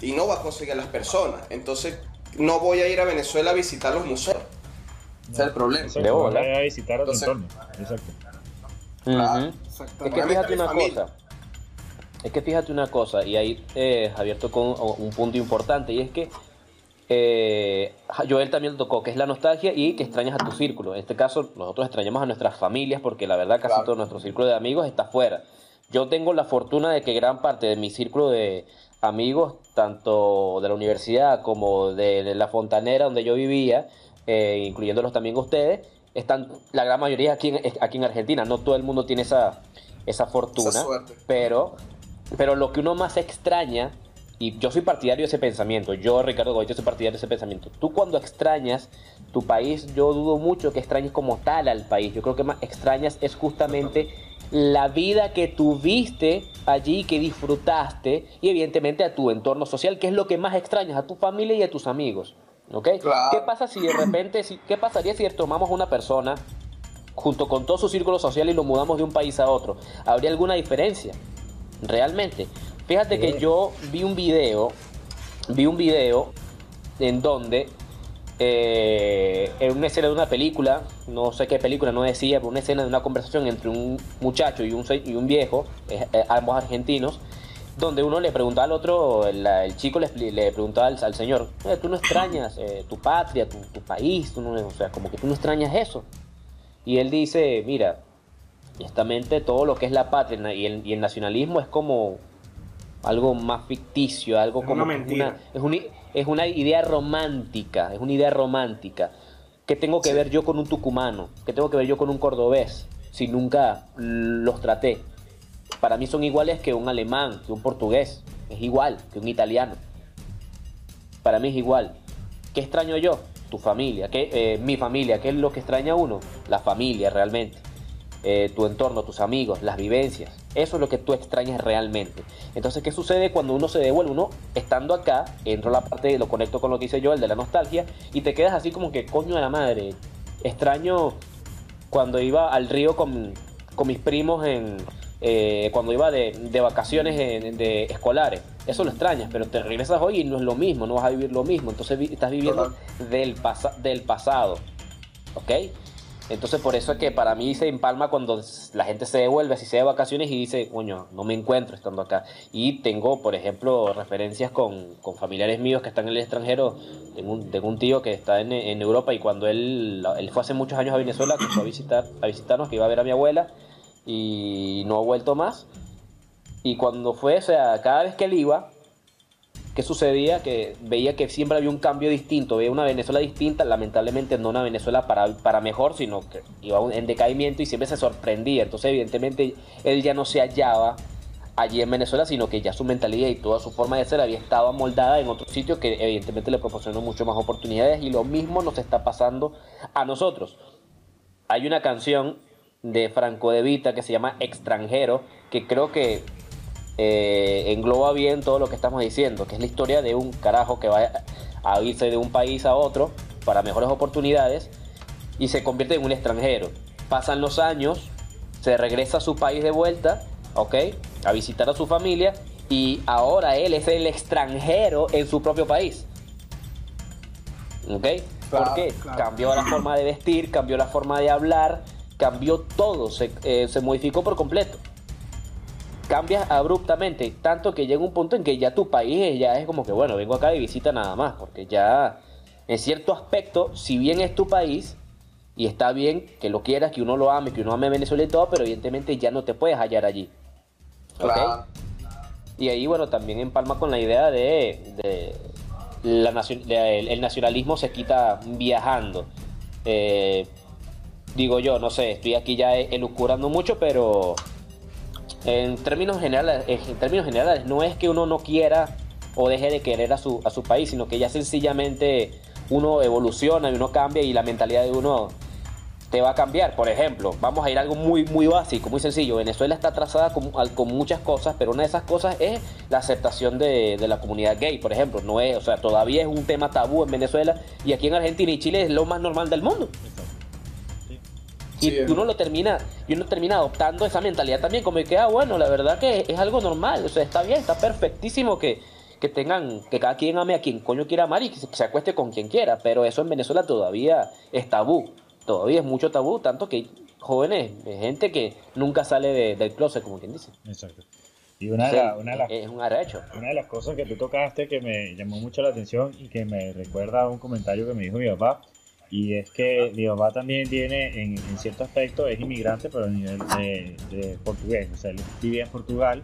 S2: Y no voy a conseguir a las personas. Entonces no voy a ir a Venezuela a visitar los museos. Ese es el problema.
S1: Bola.
S4: a visitar a tu
S2: Entonces-
S4: entorno. Exacto.
S1: Es que fíjate
S2: mi
S1: una
S2: familia.
S1: cosa. Es que fíjate una cosa, y ahí eh, Javier tocó un, un punto importante, y es que eh, Joel también lo tocó, que es la nostalgia y que extrañas a tu círculo. En este caso, nosotros extrañamos a nuestras familias porque la verdad casi
S2: Claro.
S1: todo nuestro círculo de amigos está fuera. Yo tengo la fortuna de que gran parte de mi círculo de amigos, tanto de la universidad como de la fontanera donde yo vivía, eh, incluyéndolos también ustedes, están la gran mayoría aquí en, aquí en Argentina. No todo el mundo tiene esa, esa fortuna,
S2: Esa
S1: pero, pero lo que uno más extraña, y yo soy partidario de ese pensamiento, yo Ricardo yo soy partidario de ese pensamiento. Tú cuando extrañas tu país, yo dudo mucho que extrañes como tal al país. Yo creo que más extrañas es justamente la vida que tuviste allí, que disfrutaste, y evidentemente a tu entorno social, que es lo que más extrañas, a tu familia y a tus amigos. ¿Ok?
S2: Claro.
S1: ¿Qué pasa si de repente, si, qué pasaría si tomamos una persona junto con todo su círculo social y lo mudamos de un país a otro? ¿Habría alguna diferencia? Realmente. Fíjate que yo vi un video, vi un video en donde eh, en una escena de una película, no sé qué película, no decía, pero una escena de una conversación entre un muchacho y un, y un viejo, eh, eh, ambos argentinos, donde uno le preguntaba al otro, el, el chico le, le preguntaba al, al señor, "Eh, tú no extrañas eh, tu patria, tu, tu país, tú no, o sea, como que tú no extrañas eso. Y él dice, mira, honestamente todo lo que es la patria y el, y el nacionalismo es como algo más ficticio, algo
S3: Es
S1: como
S3: una mentira.
S1: es, una, es una idea romántica, es una idea romántica. ¿Qué tengo que ver yo con un tucumano? ¿Qué tengo que ver yo con un cordobés? Si nunca los traté. Para mí son iguales que un alemán, que un portugués. Es igual que un italiano. Para mí es igual. ¿Qué extraño yo? Tu familia. ¿Qué, eh, mi familia. ¿Qué es lo que extraña uno? La familia realmente. Eh, tu entorno, tus amigos, las vivencias. Eso es lo que tú extrañas realmente. Entonces, ¿qué sucede cuando uno se devuelve? Uno, estando acá, entro a la parte, lo conecto con lo que hice yo, el de la nostalgia, y te quedas así como que, coño de la madre, extraño cuando iba al río con, con mis primos en, eh, cuando iba de, de vacaciones en- de escolares. Eso lo extrañas, pero te regresas hoy y no es lo mismo, no vas a vivir lo mismo. Entonces vi- estás viviendo del, pasa- del pasado. ¿Ok? Entonces por eso es que para mí se empalma cuando la gente se devuelve, así sea de vacaciones y dice, coño, no me encuentro estando acá. Y tengo, por ejemplo, referencias con, familiares míos que están en el extranjero. Tengo un, tío que está en, Europa y cuando él, él fue hace muchos años a Venezuela, que visitar, a visitarnos, que iba a ver a mi abuela y no ha vuelto más. Y cuando fue, o sea, cada vez que él iba, ¿qué sucedía? Que veía que siempre había un cambio distinto, veía una Venezuela distinta, lamentablemente no una Venezuela para, para mejor, sino que iba en decaimiento y siempre se sorprendía. Entonces, evidentemente, él ya no se hallaba allí en Venezuela, sino que ya su mentalidad y toda su forma de ser había estado amoldada en otro sitio que evidentemente le proporcionó mucho más oportunidades y lo mismo nos está pasando a nosotros. Hay una canción de Franco De Vita que se llama Extranjero, que creo que eh, engloba bien todo lo que estamos diciendo, que es la historia de un carajo que va a irse de un país a otro para mejores oportunidades y se convierte en un extranjero. Pasan los años, se regresa a su país de vuelta, ¿ok? A visitar a su familia y ahora él es el extranjero en su propio país. ¿Ok?
S2: Claro,
S1: Porque
S3: claro.
S1: cambió la forma de vestir, cambió la forma de hablar, cambió todo, se, eh, se modificó por completo cambias abruptamente, tanto que llega un punto en que ya tu país ya es como que, bueno, vengo acá de visita nada más, porque ya en cierto aspecto, si bien es tu país, y está bien que lo quieras, que uno lo ame, que uno ame Venezuela y todo, pero evidentemente ya no te puedes hallar allí. ¿ok?
S2: Claro.
S1: Y ahí, bueno, también empalma con la idea de, de la nacion- de- el, el nacionalismo se quita viajando. Eh, digo yo, no sé, estoy aquí ya elucurando mucho, pero en términos generales, en términos generales, no es que uno no quiera o deje de querer a su, a su país, sino que ya sencillamente uno evoluciona y uno cambia y la mentalidad de uno te va a cambiar. Por ejemplo, vamos a ir a algo muy, muy básico, muy sencillo. Venezuela está trazada con, con muchas cosas, pero una de esas cosas es la aceptación de, de la comunidad gay, por ejemplo. No es, o sea, todavía es un tema tabú en Venezuela y aquí en Argentina y Chile es lo más normal del mundo. Y
S2: Sí,
S1: uno lo termina, y uno termina adoptando esa mentalidad también, como que, ah, bueno, la verdad que es algo normal, o sea, está bien, está perfectísimo que, que tengan, que cada quien ame a quien coño quiera amar y que se, que se acueste con quien quiera, pero eso en Venezuela todavía es tabú, todavía es mucho tabú, tanto que hay jóvenes, gente que nunca sale de- del closet, como quien dice.
S4: Exacto. Y una de,
S1: Sí,
S4: la- una de las
S1: es un arrecho.
S4: Una de las cosas que tú tocaste que me llamó mucho la atención y que me recuerda a un comentario que me dijo mi papá, y es que mi papá también tiene, en, en cierto aspecto, es inmigrante, pero a nivel de, de portugués, o sea, él vivía en Portugal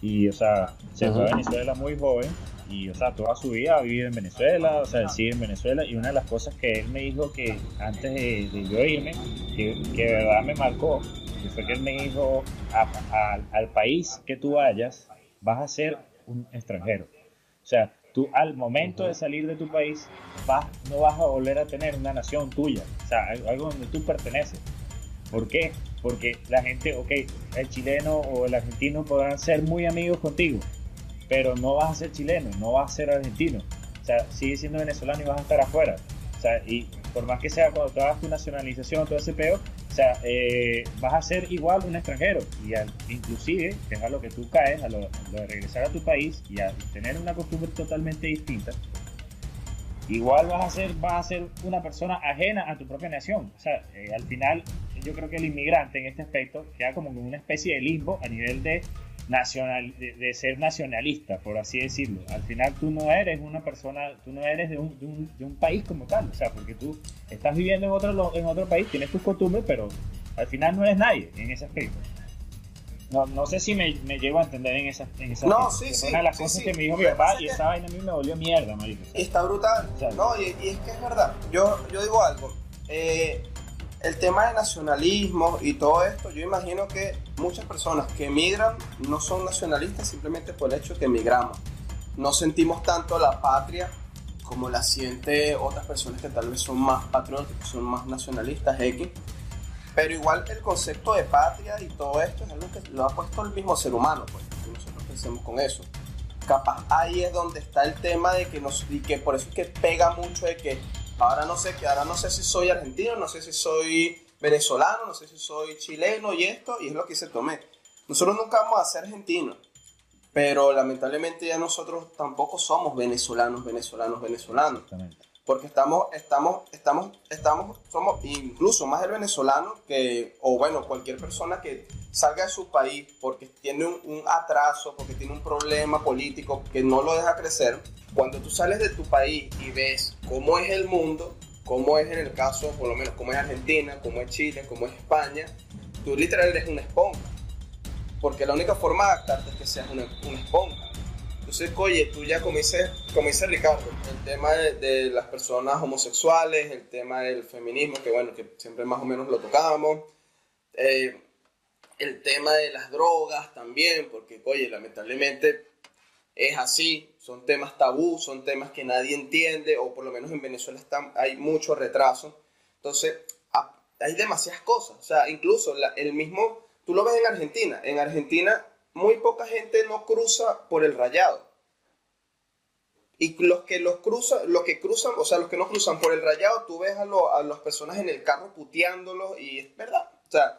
S4: y, o sea, se fue a. Venezuela muy joven y, o sea, toda su vida ha vivido en Venezuela, o sea, él sigue en Venezuela y una de las cosas que él me dijo que antes de, de yo irme, que, que de verdad me marcó, que fue que él me dijo, "A- a- al país que tú vayas, vas a ser un extranjero. O sea, tú al momento de salir de tu país, vas, no vas a volver a tener una nación tuya, o sea, al- algo donde tú perteneces. ¿Por qué? Porque la gente, ok, el chileno o el argentino podrán ser muy amigos contigo, pero no vas a ser chileno, no vas a ser argentino. O sea, sigues siendo venezolano y vas a estar afuera. Sea, y por más que sea cuando tú hagas tu nacionalización, todo ese peo, o sea, eh, vas a ser igual un extranjero. Y al- inclusive, que es a lo que tú caes, a lo, lo de regresar a tu país y a tener una costumbre totalmente distinta, igual vas a ser, vas a ser una persona ajena a tu propia nación. O sea, eh, al final, yo creo que el inmigrante en este aspecto queda como una especie de limbo a nivel de nacional, de, de ser nacionalista, por así decirlo. Al final tú no eres una persona, tú no eres de un, de un, de un país como tal, o sea, porque tú estás viviendo en otro, en otro país, tienes tus costumbres, pero al final no eres nadie en ese aspecto. No, no sé si me, me llego a entender en esa, en esa
S2: No, sí, sí,
S4: una de las
S2: sí,
S4: cosas que me dijo mi papá y esa vaina a mí me volvió mierda, marico. O sea,
S2: Está brutal. No, y, y es que es verdad. Yo, yo digo algo. Eh, el tema de nacionalismo y todo esto, yo imagino que muchas personas que emigran no son nacionalistas simplemente por el hecho que emigramos. No sentimos tanto la patria como la siente otras personas que tal vez son más patrióticas, son más nacionalistas, X. Pero igual el concepto de patria y todo esto es algo que lo ha puesto el mismo ser humano, pues. y nosotros pensemos con eso capaz ahí es donde está el tema de que nos y que por eso es que pega mucho de que Ahora no sé, que ahora no sé si soy argentino, no sé si soy venezolano, no sé si soy chileno y esto, y es lo que se tomé. Nosotros nunca vamos a ser argentinos, pero lamentablemente ya nosotros tampoco somos venezolanos, venezolanos, venezolanos. Porque estamos, estamos, estamos, estamos, somos incluso más el venezolano que, o bueno, cualquier persona que salga de su país porque tiene un, atraso, porque tiene un problema político que no lo deja crecer. Cuando tú sales de tu país y ves cómo es el mundo, cómo es en el caso, por lo menos, cómo es Argentina, cómo es Chile, cómo es España, tú literal eres una esponja. Porque la única forma de adaptarte es que seas una, una esponja. Entonces, oye, tú ya, como dice, Ricardo, el tema de, de las personas homosexuales, el tema del feminismo, que bueno, que siempre más o menos lo tocábamos, eh, el tema de las drogas también, porque, oye, lamentablemente es así, son temas tabú, son temas que nadie entiende, o por lo menos en Venezuela están, hay mucho retraso. Entonces, hay demasiadas cosas, o sea, incluso la- el mismo, tú lo ves en Argentina, en Argentina muy poca gente no cruza por el rayado. Y los que los cruzan, los que cruzan, o sea, los que no cruzan por el rayado, tú ves a, lo- a las personas en el carro puteándolos y es verdad. O sea,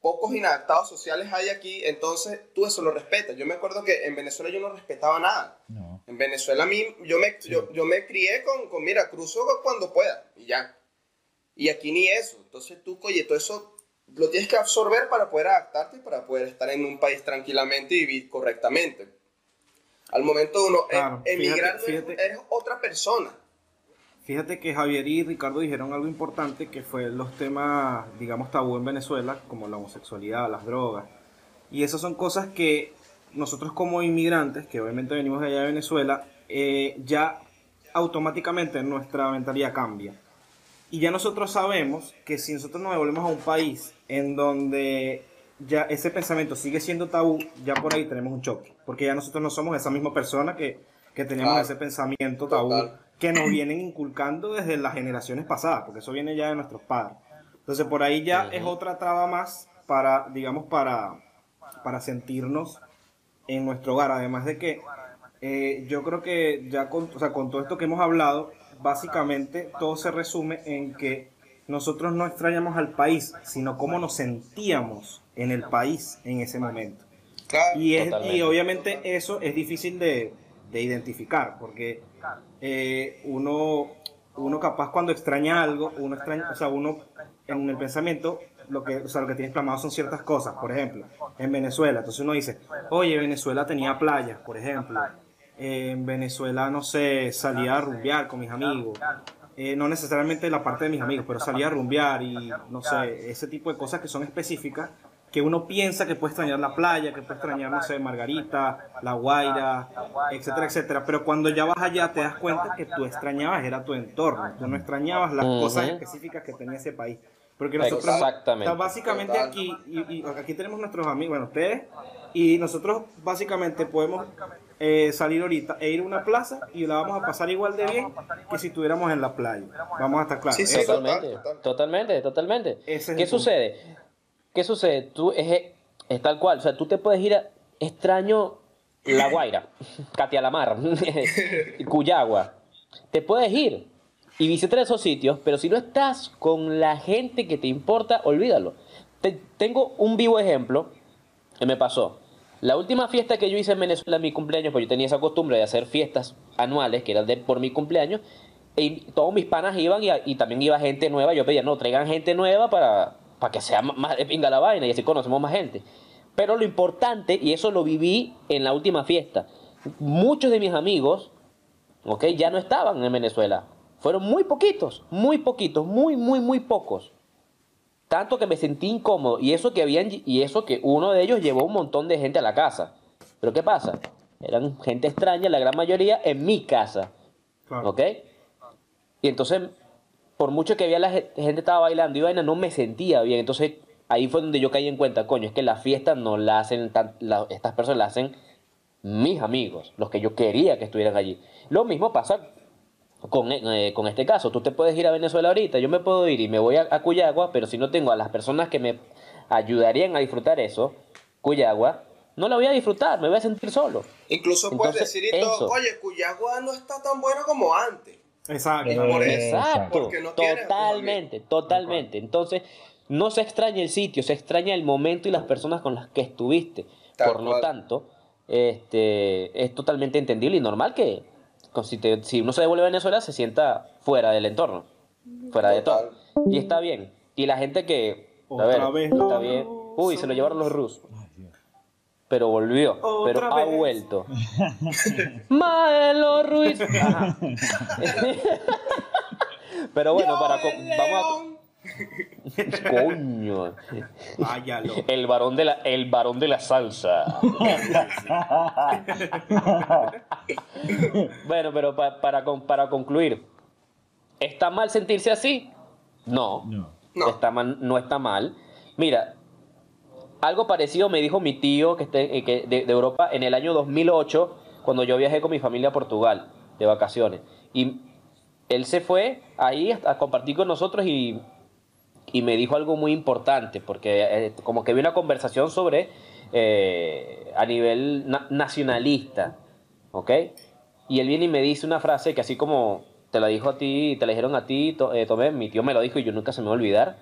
S2: pocos inadaptados sociales hay aquí, entonces tú eso lo respetas. Yo me acuerdo que en Venezuela yo no respetaba nada.
S4: No.
S2: En Venezuela a mí, yo me, yo, yo me crié con, con, mira, cruzo cuando pueda y ya. Y aquí ni eso. Entonces tú, oye, todo eso lo tienes que absorber para poder adaptarte y para poder estar en un país tranquilamente y vivir correctamente. Al momento de uno em-
S3: Claro,
S2: emigrar,
S3: fíjate- fíjate.
S2: eres otra persona.
S3: Fíjate que Javier y Ricardo dijeron algo importante que fue los temas, digamos, tabú en Venezuela, como la homosexualidad, las drogas. Y esas son cosas que nosotros como inmigrantes, que obviamente venimos de allá de Venezuela, eh, ya automáticamente nuestra mentalidad cambia. Y ya nosotros sabemos que si nosotros nos devolvemos a un país en donde ya ese pensamiento sigue siendo tabú, ya por ahí tenemos un choque. Porque ya nosotros no somos esa misma persona que, que teníamos ese pensamiento tabú
S2: Total.
S3: que nos vienen inculcando desde las generaciones pasadas, porque eso viene ya de nuestros padres. Entonces por ahí ya es otra traba más para, digamos, para, para sentirnos en nuestro hogar. Además de que eh, yo creo que ya con, o sea, con todo esto que hemos hablado, básicamente todo se resume en que nosotros no extrañamos al país, sino cómo nos sentíamos en el país en ese momento.
S2: Claro.
S3: Y, es,
S1: Totalmente.
S3: y obviamente eso es difícil de, de identificar, porque eh, uno, uno capaz cuando extraña algo, uno extraña, o sea, uno en el pensamiento, lo que, o sea, lo que tienes plasmado son ciertas cosas, por ejemplo, en Venezuela, entonces uno dice, oye, Venezuela tenía playas, por ejemplo, en Venezuela, no sé, salía a rumbear con mis amigos, eh, no necesariamente la parte de mis amigos, pero salía a rumbear y no sé, ese tipo de cosas que son específicas que uno piensa que puede extrañar la playa, que puede extrañar, no sé, Margarita, La Guaira, etcétera, etcétera. Pero cuando ya vas allá te das cuenta que tú extrañabas era tu entorno, tú no extrañabas las cosas específicas que tenía ese país. Porque nosotros,
S1: Exactamente.
S3: básicamente
S2: Total.
S3: aquí, y, y aquí tenemos nuestros amigos, bueno, ustedes, y nosotros básicamente podemos eh, salir ahorita e ir a una plaza y la vamos a pasar igual de bien que si estuviéramos en la playa. Vamos a estar claros.
S2: Sí, sí,
S3: Eso-
S1: Totalmente,
S2: total, total.
S1: totalmente, totalmente.
S3: Es
S1: ¿Qué
S3: punto.
S1: sucede? ¿Qué sucede? Tú es, es tal cual, o sea, tú te puedes ir a extraño La Guaira, Catialamar, Cuyagua. Te puedes ir y visitar esos sitios, pero si no estás con la gente que te importa, olvídalo. Te- tengo un vivo ejemplo que me pasó. La última fiesta que yo hice en Venezuela en mi cumpleaños, pues yo tenía esa costumbre de hacer fiestas anuales, que eran de, por mi cumpleaños, y todos mis panas iban y, también iba gente nueva. Yo pedía, no, traigan gente nueva para, para que sea más de pinga la vaina y así conocemos más gente. Pero lo importante, y eso lo viví en la última fiesta, muchos de mis amigos, ok, ya no estaban en Venezuela. Fueron muy poquitos, muy poquitos, muy, muy, muy pocos. Tanto que me sentí incómodo. Y eso que habían, y eso que uno de ellos llevó un montón de gente a la casa. Pero ¿qué pasa? Eran gente extraña, la gran mayoría, en mi casa.
S3: Claro.
S1: ¿Ok? Y entonces, por mucho que había la ge- gente estaba bailando y vaina, no me sentía bien. Entonces, ahí fue donde yo caí en cuenta, coño, es que las fiestas no la hacen, tan- la- estas personas las hacen mis amigos, los que yo quería que estuvieran allí. Lo mismo pasa con, eh, con este caso. Tú te puedes ir a Venezuela ahorita, yo me puedo ir y me voy a, a Cuyagua, pero si no tengo a las personas que me ayudarían a disfrutar eso, Cuyagua, no la voy a disfrutar, me voy a sentir solo.
S2: Incluso puedes decir y todo,
S1: eso.
S2: oye, Cuyagua no está tan bueno como antes.
S3: Exacto. Por eso.
S1: Exacto,
S2: Porque no tienes
S1: totalmente, totalmente. Entonces, no se extraña el sitio, se extraña el momento y las personas con las que estuviste.
S2: Tal
S1: Por lo tanto, este, es totalmente entendible y normal que si, te- si uno se devuelve a Venezuela se sienta fuera del entorno, fuera de todo. Y está bien. Y la gente que, a ver,
S3: vez
S1: está
S3: los
S1: bien. Uy, se lo llevaron los rusos. Pero volvió,
S3: Otra
S1: pero ha vuelto. Maelo Ruiz. Pero bueno, para vamos a coño.
S3: Váyalo.
S1: El varón de la el varón de la salsa. bueno, pero pa- para con- para concluir, ¿está mal sentirse así? No.
S4: No.
S2: No.
S1: Está mal, no está mal. Mira, algo parecido me dijo mi tío que, esté- eh, que de, de Europa en el año 2008, cuando yo viajé con mi familia a Portugal de vacaciones. Y él se fue ahí a compartir con nosotros y, y me dijo algo muy importante, porque eh, como que vi una conversación sobre eh, a nivel na- nacionalista, ¿ok? Y él viene y me dice una frase que así como te la dijo a ti, te la dijeron a ti, eh, Tomé, mi tío me lo dijo y yo nunca se me va a olvidar.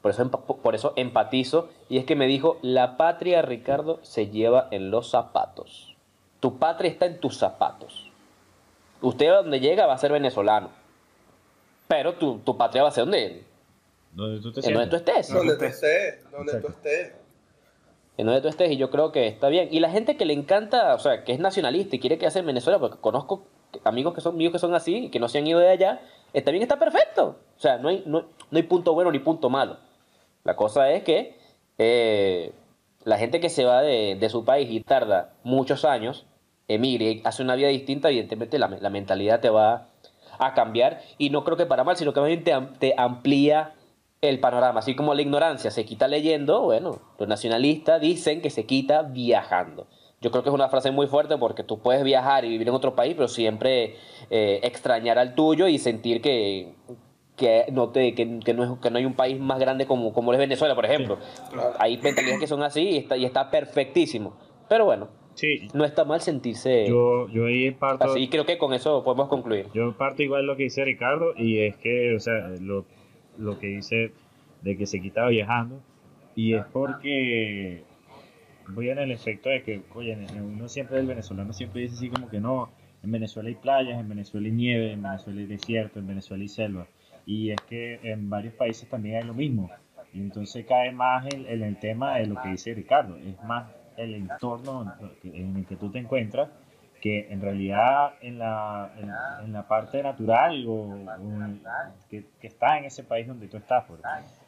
S1: Por eso, por eso empatizo. Y es que me dijo, la patria, Ricardo, se lleva en los zapatos. Tu patria está en tus zapatos. Usted donde llega va a ser venezolano. Pero tu, tu patria va a ser donde,
S4: Donde tú te
S1: en donde tú estés.
S2: Donde tú estés, donde tú estés.
S1: En donde tú estés y yo creo que está bien. Y la gente que le encanta, o sea, que es nacionalista y quiere quedarse en Venezuela, porque conozco amigos que son míos que son así y que no se han ido de allá, está bien, está perfecto. O sea, no hay, no, no hay punto bueno ni punto malo. La cosa es que eh, la gente que se va de, de su país y tarda muchos años, emigre y hace una vida distinta, evidentemente la, la mentalidad te va a cambiar y no creo que para mal, sino que más bien te, te amplía el panorama. Así como la ignorancia se quita leyendo, bueno, los nacionalistas dicen que se quita viajando. Yo creo que es una frase muy fuerte porque tú puedes viajar y vivir en otro país, pero siempre eh, extrañar al tuyo y sentir que, que, no, te, que, que no es, que no hay un país más grande como, como es Venezuela, por ejemplo.
S2: Claro.
S1: Hay mentalidades que son así y está, y está perfectísimo. Pero bueno,
S4: Sí,
S1: no está mal sentirse
S4: yo, yo ahí parto.
S1: así. Y creo que con eso podemos concluir.
S4: Yo parto igual lo que dice Ricardo y es que, o sea, lo, lo que dice de que se quitaba viajando. Y es porque voy en el efecto de que, oye, uno siempre, el venezolano siempre dice así como que no, en Venezuela hay playas, en Venezuela hay nieve, en Venezuela hay desierto, en Venezuela hay selva. Y es que en varios países también hay lo mismo. Y entonces cae más en, en el tema de lo que dice Ricardo, es más el entorno en el que tú te encuentras que en realidad en la, en, en la parte natural o, o que, que está en ese país donde tú estás, pues.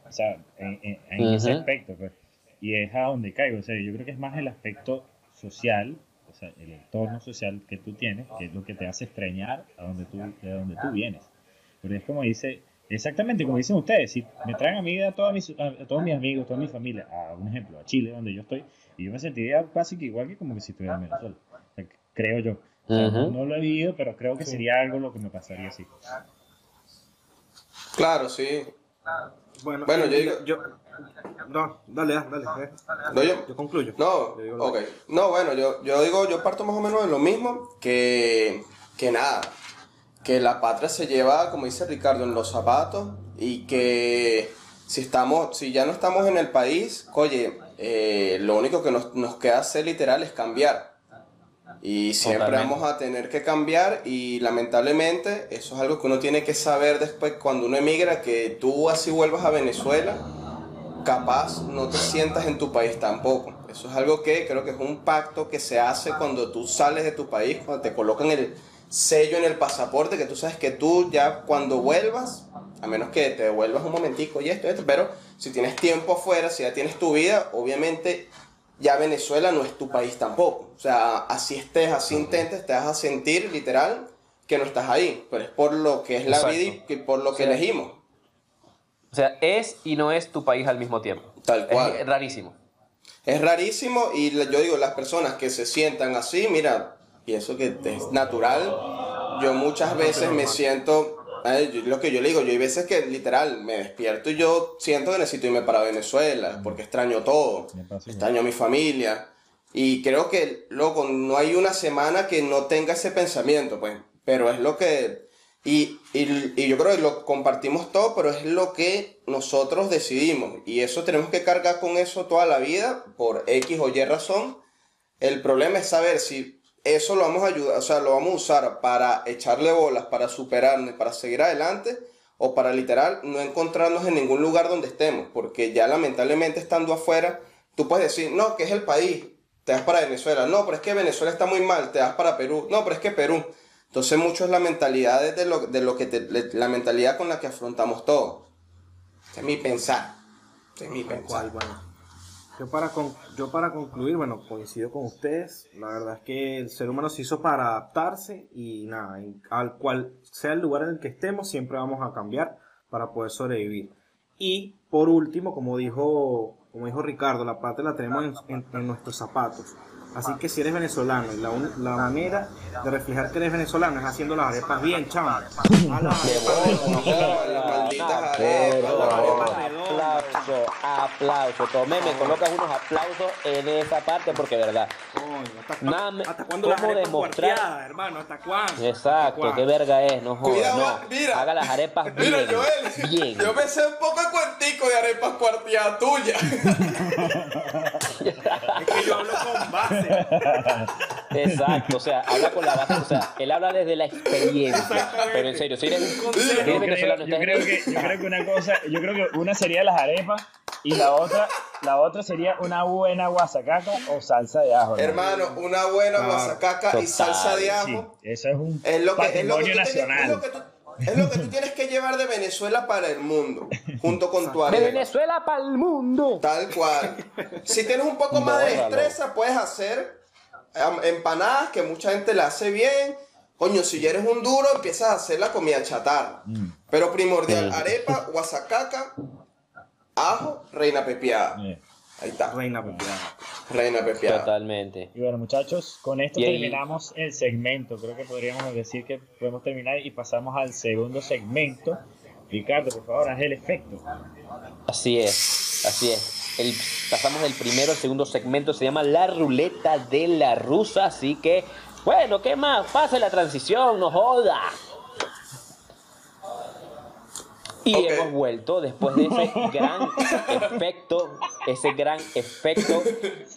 S4: o sea, en, en- en ese aspecto, pues. y es a donde caigo, o sea, yo creo que es más el aspecto social, o sea, el entorno social que tú tienes, que es lo que te hace extrañar a donde tú, de donde tú vienes, pero es como dice, exactamente como dicen ustedes, si me traen a mí a, todas mis, a, todos mis amigos, a toda mi familia, a un ejemplo, a Chile, donde yo estoy, y yo me sentiría casi que igual que como que si estuviera en Venezuela, creo yo. No- lo he vivido, pero creo que sería algo lo que me pasaría así.
S2: Claro, sí.
S3: Bueno,
S2: Bueno, yo
S3: eh,
S2: digo-
S3: yo- No, dale, dale. dale.
S2: No, yo-
S3: Yo concluyo.
S2: No,
S3: Yo digo lo
S2: ok. No, bueno, yo, yo digo, yo parto más o menos de lo mismo que, que nada. Que la patria se lleva, como dice Ricardo, en los zapatos y que si estamos, si ya no estamos en el país, oye, eh, lo único que nos, nos queda hacer literal es cambiar. Y siempre
S1: Totalmente.
S2: vamos a tener que cambiar y lamentablemente eso es algo que uno tiene que saber después cuando uno emigra, que tú así vuelvas a Venezuela, capaz no te sientas en tu país tampoco. Eso es algo que creo que es un pacto que se hace cuando tú sales de tu país, cuando te colocan el sello en el pasaporte, que tú sabes que tú ya cuando vuelvas, a menos que te devuelvas un momentico y esto, esto, pero si tienes tiempo afuera, si ya tienes tu vida, obviamente ya Venezuela no es tu país tampoco. O sea, así estés, así intentes, te vas a sentir literal que no estás ahí, pero es por lo que es la
S1: Exacto.
S2: vida y por lo que elegimos.
S1: O sea, es y no es tu país al mismo tiempo.
S2: Tal cual.
S1: Es rarísimo.
S2: Es rarísimo y yo digo, las personas que se sientan así, mira, pienso que es natural. Yo muchas veces me siento, eh, yo- lo que yo le digo, yo hay veces que literal me despierto y yo siento que necesito irme para Venezuela porque extraño todo, extraño a mi familia. Y creo que, loco, no hay una semana que no tenga ese pensamiento, pues, pero es lo que, Y, y, y yo creo que lo compartimos todo, pero es lo que nosotros decidimos. Y eso tenemos que cargar con eso toda la vida, por X o Y razón. El problema es saber si eso lo vamos a ayudar, o sea, lo vamos a usar para echarle bolas, para superarnos, para seguir adelante, o para literal no encontrarnos en ningún lugar donde estemos, porque ya lamentablemente estando afuera, tú puedes decir, no, que es el país, te vas para Venezuela, no, pero es que Venezuela está muy mal, te vas para Perú, no, pero es que Perú. Entonces mucho es la mentalidad de lo, de lo que te- la mentalidad con la que afrontamos todo. Es mi pensar. Es mi pensar.
S3: Cual, bueno. Yo para, con- yo para concluir, bueno, coincido con ustedes. La verdad es que el ser humano se hizo para adaptarse y nada, en- al cual sea el lugar en el que estemos, siempre vamos a cambiar para poder sobrevivir. Y por último, como dijo, como dijo Ricardo, la parte la tenemos en, en- en nuestros zapatos. Así que si eres venezolano, y la, un- la manera de reflejar que eres venezolano es haciendo las arepas bien, chaval. Las arepas
S2: No, las malditas arepas,
S1: Pero,
S2: las arepas
S1: aplauso, aplauso. Tomé, me colocas unos aplausos en esa parte porque, verdad.
S3: Coño, ¿hasta, cu-
S1: Nada me-
S3: ¿Hasta cuándo las
S1: ¿cómo
S3: arepas
S1: demostrar?
S3: hermano? ¿Hasta cuándo? ¿Hasta
S1: Exacto,
S3: cuándo?
S1: qué verga es, no jodas,
S2: Cuidado,
S1: no.
S2: mira.
S1: Haga las arepas bien.
S2: Mira, Joel,
S1: bien.
S2: yo me sé un poco de cuentico de arepas cuarteadas tuyas.
S3: Yo hablo con base.
S1: Exacto, o sea, habla con la base, o sea, él habla desde la experiencia. Pero en serio, si eres, eres
S4: Yo creo, yo que, yo creo que una cosa, yo creo que una sería las arepas y la otra, la otra sería una buena guasacaca o salsa de ajo. ¿no?
S2: Hermano, una buena
S3: Ah,
S2: guasacaca y
S1: total,
S2: salsa de
S4: Sí,
S2: ajo.
S4: eso es un
S2: Es lo que, es lo que tienes- es
S4: nacional.
S2: lo que tú- es lo que tú tienes que llevar de Venezuela para el mundo, junto con tu
S1: de
S2: arepa.
S1: Venezuela para el mundo.
S2: Tal cual. Si tienes un poco más de destreza, puedes hacer empanadas que mucha gente la hace bien. Coño, si ya eres un duro, empiezas a hacer la comida chatarra.
S4: Mm.
S2: Pero primordial,
S1: Sí.
S2: arepa, guasacaca, ajo, reina pepiada.
S4: Eh,
S2: Ahí está,
S3: Reina pepiada.
S2: reina pepiada.
S1: Totalmente.
S4: Y bueno, muchachos, con esto
S1: Y ahí-
S4: terminamos el segmento. Creo que podríamos decir que podemos terminar y pasamos al segundo segmento. Ricardo, por favor, haz el efecto.
S1: Así es, así es. El, pasamos del primero al segundo segmento, se llama La Ruleta de la Rusa, así que, bueno, ¿qué más? Pase la transición, no joda. Y hemos vuelto después de ese gran efecto, ese gran efecto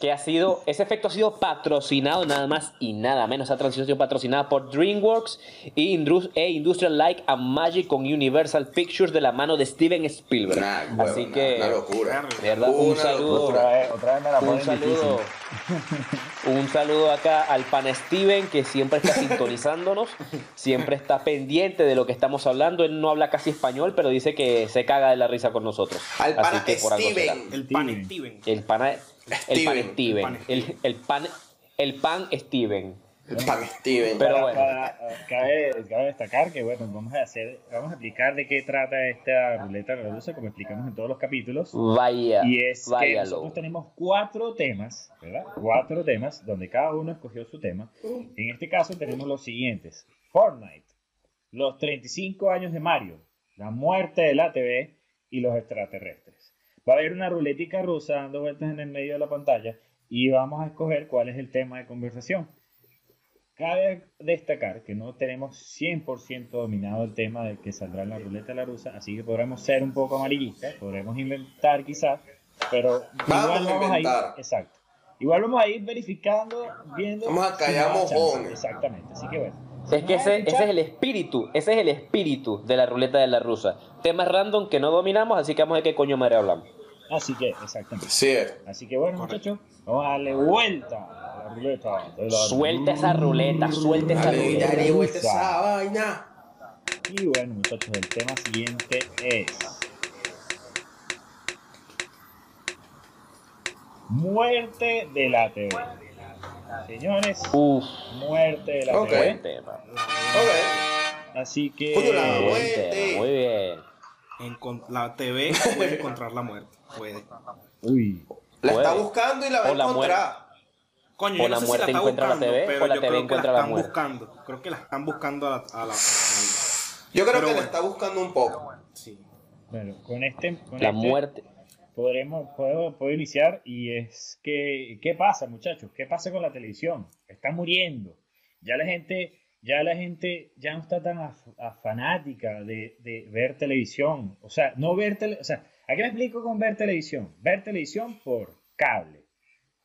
S1: que ha sido, ese efecto ha sido patrocinado nada más y nada menos, esa transición ha sido patrocinada por DreamWorks e, Indus- e Industrial Light and Magic con Universal Pictures de la mano de Steven Spielberg.
S2: Nah, huevo,
S1: Así
S2: nah,
S1: que,
S2: Una locura.
S1: verdad, un saludo.
S2: locura.
S4: Otra vez, otra vez me la
S1: Un saludo, un saludo acá al pan Steven que siempre está sintonizándonos, siempre está pendiente de lo que estamos hablando. Él no habla casi español, pero dice que se caga de la risa con nosotros.
S2: Al pana. Steven.
S3: El pan
S4: Steven.
S1: El pan
S2: Steven.
S1: Steven,
S3: El pan
S1: el, el pan, el pan Steven.
S2: El pan Steven.
S1: Pero bueno.
S4: para- cabe, cabe destacar que bueno, vamos a hacer, vamos a explicar de qué trata esta ruleta rusa, como explicamos en todos los capítulos.
S1: Vaya,
S4: Y es que
S1: váyalo.
S4: nosotros tenemos cuatro temas, ¿verdad? Cuatro temas donde cada uno escogió su tema. En este caso tenemos los siguientes: Fortnite, los 35 años de Mario, la muerte de la TV y los extraterrestres. Va a haber una ruletica rusa dando vueltas en el medio de la pantalla y vamos a escoger cuál es el tema de conversación. Cabe destacar que no tenemos 100% dominado el tema del que saldrá en la ruleta de la rusa, así que podremos ser un poco amarillistas, podremos inventar quizás, pero
S2: Vamos
S4: igual
S2: a
S4: vamos a ir,
S2: inventar.
S4: exacto. Igual vamos a ir verificando, viendo.
S2: Vamos a callar
S4: si
S2: mojones.
S4: Exactamente, así que bueno.
S1: Es que ese, ese es el espíritu, ese es el espíritu de la ruleta de la rusa. Temas random que no dominamos, así que vamos a ver qué coño madre hablamos.
S4: Así que, exactamente.
S2: Sí.
S4: Así que bueno, muchachos, vamos a darle vuelta a ruleta. de la
S1: Suelta esa ruleta, suelta esa
S2: Dale,
S1: ruleta.
S2: dale vuelta esa vaina.
S4: Y bueno, muchachos, el tema siguiente es. Muerte de la TV. Señores,
S1: Uf,
S4: muerte de la. TV.
S1: buen tema.
S2: Ok.
S4: Así que.
S2: La muerte.
S1: muy bien.
S3: La TV puede encontrar la muerte. Puede.
S4: Uy,
S2: La está buscando y la va a encontrar.
S3: Coño,
S1: O
S3: yo
S1: la
S3: no sé
S1: muerte
S3: si la
S1: encuentra la
S3: buscando,
S1: TV,
S3: pero
S1: o la
S3: yo
S1: TV
S3: creo que
S1: encuentra
S3: la
S1: la
S3: están
S1: muerte.
S3: buscando. Creo que la están buscando a la... A la a
S2: Yo creo
S3: Pero
S2: que la
S3: bueno.
S2: está buscando un poco.
S3: la- sí.
S4: bueno, con este. Con
S1: La
S4: este
S1: muerte.
S4: Podremos, puedo, puedo iniciar y es que, ¿qué pasa muchachos? ¿Qué pasa con la televisión? Está muriendo. Ya la gente, ya la gente ya no está tan af- afanática de, de ver televisión. O sea, no ver tele, o sea, ¿a qué me explico con ver televisión? Ver televisión por cable,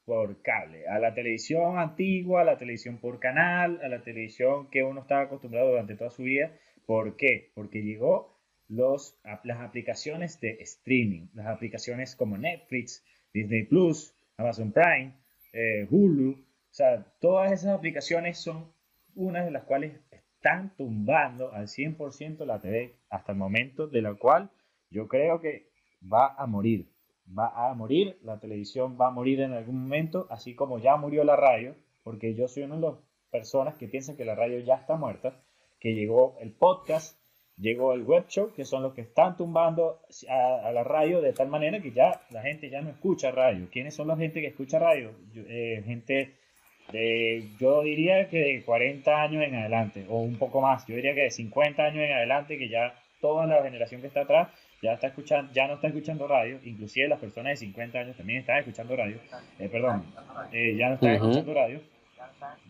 S4: por cable, a la televisión antigua, a la televisión por canal, a la televisión que uno estaba acostumbrado durante toda su vida. ¿Por qué? Porque llegó los, las aplicaciones de streaming, las aplicaciones como Netflix, Disney Plus, Amazon Prime, eh, Hulu, o sea, todas esas aplicaciones son unas de las cuales están tumbando al 100% la TV hasta el momento, de la cual yo creo que va a morir. Va a morir, la televisión va a morir en algún momento, así como ya murió la radio, porque yo soy una de las personas que piensan que la radio ya está muerta, que llegó el podcast, llegó el web show, que son los que están tumbando a, la radio de tal manera que ya la gente ya no escucha radio. ¿Quiénes son la gente que escucha radio? Yo- eh, gente de, yo diría que de 40 años en adelante, o un poco más, yo diría que de 50 años en adelante, que ya toda la generación que está atrás ya está escuchando, ya no está escuchando radio, inclusive las personas de 50 años también están escuchando radio, eh, perdón, eh, ya no están escuchando radio,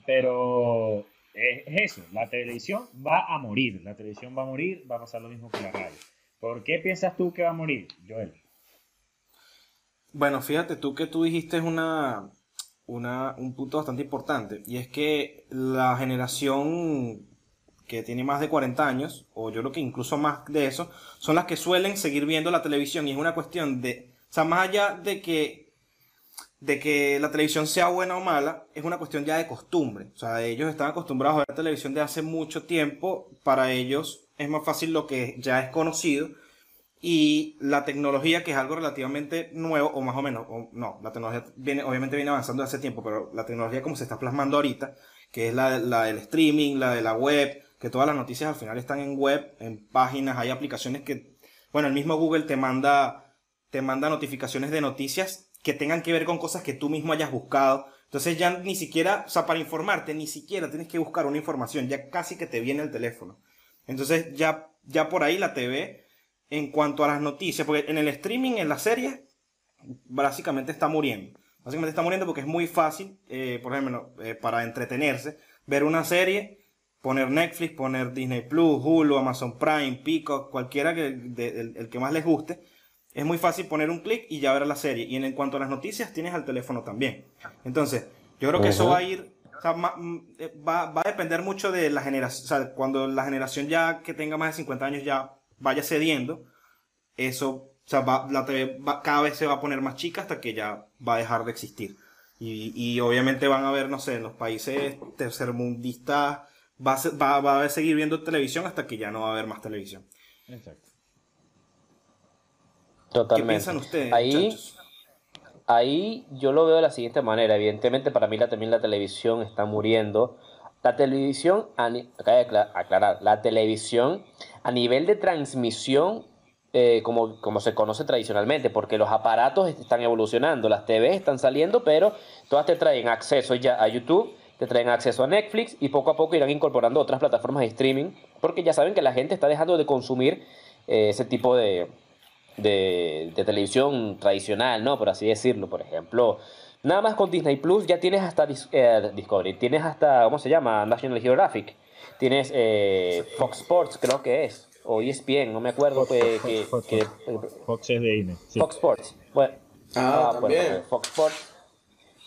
S4: pero es, es eso, la televisión va a morir, la televisión va a morir, va a pasar lo mismo que la radio. ¿Por qué piensas tú que va a morir, Joel?
S3: Bueno, fíjate tú que tú dijiste una, una, un punto bastante importante, y es que la generación que tiene más de 40 años, o yo creo que incluso más de eso, son las que suelen seguir viendo la televisión, y es una cuestión de, o sea, más allá de que, de que la televisión sea buena o mala, es una cuestión ya de costumbre, o sea, ellos están acostumbrados a ver televisión de hace mucho tiempo, para ellos es más fácil lo que ya es conocido, y la tecnología, que es algo relativamente nuevo, o más o menos, o no, la tecnología viene, obviamente viene avanzando hace tiempo, pero la tecnología como se está plasmando ahorita, que es la, la del streaming, la de la web, que todas las noticias al final están en web, en páginas, hay aplicaciones que, bueno, el mismo Google te manda, te manda notificaciones de noticias que tengan que ver con cosas que tú mismo hayas buscado. Entonces ya ni siquiera, o sea, para informarte, ni siquiera tienes que buscar una información, ya casi que te viene el teléfono. Entonces ya, ya por ahí la TV, en cuanto a las noticias, porque en el streaming, en las series, básicamente está muriendo. Básicamente está muriendo porque es muy fácil, eh, por ejemplo, eh, para entretenerse, ver una serie, poner Netflix, poner Disney Plus, Hulu, Amazon Prime, Peacock, cualquiera que de- el, el que más les guste. Es muy fácil poner un clic y ya ver la serie. Y en, en cuanto a las noticias, tienes al teléfono también. Entonces, yo creo que eso va a ir, o sea, ma- mm, eh, va, va a depender mucho de la generación, o sea, cuando la generación ya que tenga más de 50 años ya vaya cediendo, eso, o sea, va- la TV va- cada vez se va a poner más chica hasta que ya va a dejar de existir. Y, y obviamente van a ver, no sé, en los países tercermundistas va a, va, va a seguir viendo televisión hasta que ya no va a haber más televisión.
S4: Exacto.
S1: Totalmente.
S3: ¿Qué piensan ustedes,
S1: Ahí,
S3: muchachos?
S1: ahí yo lo veo de la siguiente manera. Evidentemente, para mí la, también la televisión está muriendo. La televisión, a ni- acaba de acla- aclarar, la televisión a nivel de transmisión, eh, como, como se conoce tradicionalmente, porque los aparatos están evolucionando, las TVs están saliendo, pero todas te traen acceso ya a YouTube, te traen acceso a Netflix y poco a poco irán incorporando otras plataformas de streaming, porque ya saben que la gente está dejando de consumir eh, ese tipo de, de, de televisión tradicional, ¿no? Por así decirlo. Por ejemplo, nada más con Disney Plus ya tienes hasta Dis- eh, Discovery, tienes hasta, ¿cómo se llama? National Geographic. Tienes eh, Fox Sports, creo que es, o ESPN, no me acuerdo que, que-
S4: Fox,
S1: que-
S4: Fox es de INE. sí.
S1: Fox Sports. Bueno,
S2: Ah,
S1: bueno,
S2: también.
S1: pues, Fox Sports.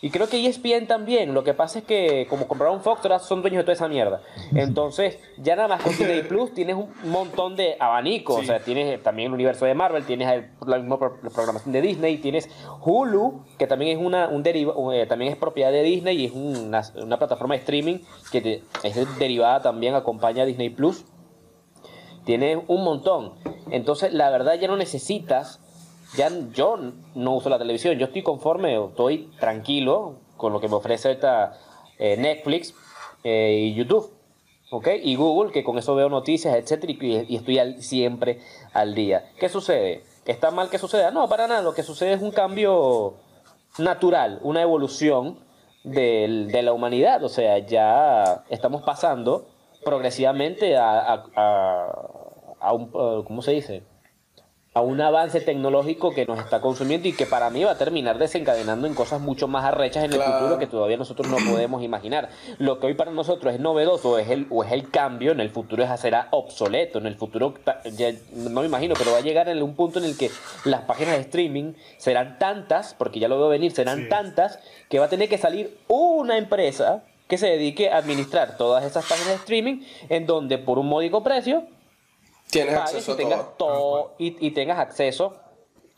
S1: Y creo que ESPN también. Lo que pasa es que como compraron Fox, ahora son dueños de toda esa mierda. Entonces, ya nada más con Disney Plus tienes un montón de abanicos. O sea, tienes también el universo de Marvel, tienes el- la misma pro- programación de Disney, tienes Hulu, que también es una un deriva, eh, también es propiedad de Disney y es una, una plataforma de streaming que te- es derivada también, acompaña a Disney Plus. Tienes un montón. Entonces, la verdad ya no necesitas, ya yo no uso la televisión, yo estoy conforme, estoy tranquilo con lo que me ofrece ahorita eh, Netflix eh, y YouTube. ¿ok? Y Google, que con eso veo noticias, etcétera, y, y estoy al- siempre al día. ¿Qué sucede? ¿Está mal que suceda? No, para nada. Lo que sucede es un cambio natural, una evolución del- de la humanidad. O sea, ya estamos pasando progresivamente a, a- a- a un, eh, ¿cómo se dice? A un avance tecnológico que nos está consumiendo y que para mí va a terminar desencadenando en cosas mucho más arrechas en el futuro que todavía nosotros no podemos imaginar. Lo que hoy para nosotros es novedoso es el, o es el cambio, en el futuro es será obsoleto, en el futuro ya no me imagino, pero va a llegar en un punto en el que las páginas de streaming serán tantas, porque ya lo veo venir, serán
S3: Sí.
S1: tantas que va a tener que salir una empresa que se dedique a administrar todas esas páginas de streaming en donde por un módico precio
S2: Tienes acceso
S1: y
S2: a
S1: tengas,
S2: todo.
S1: todo, y, y tengas acceso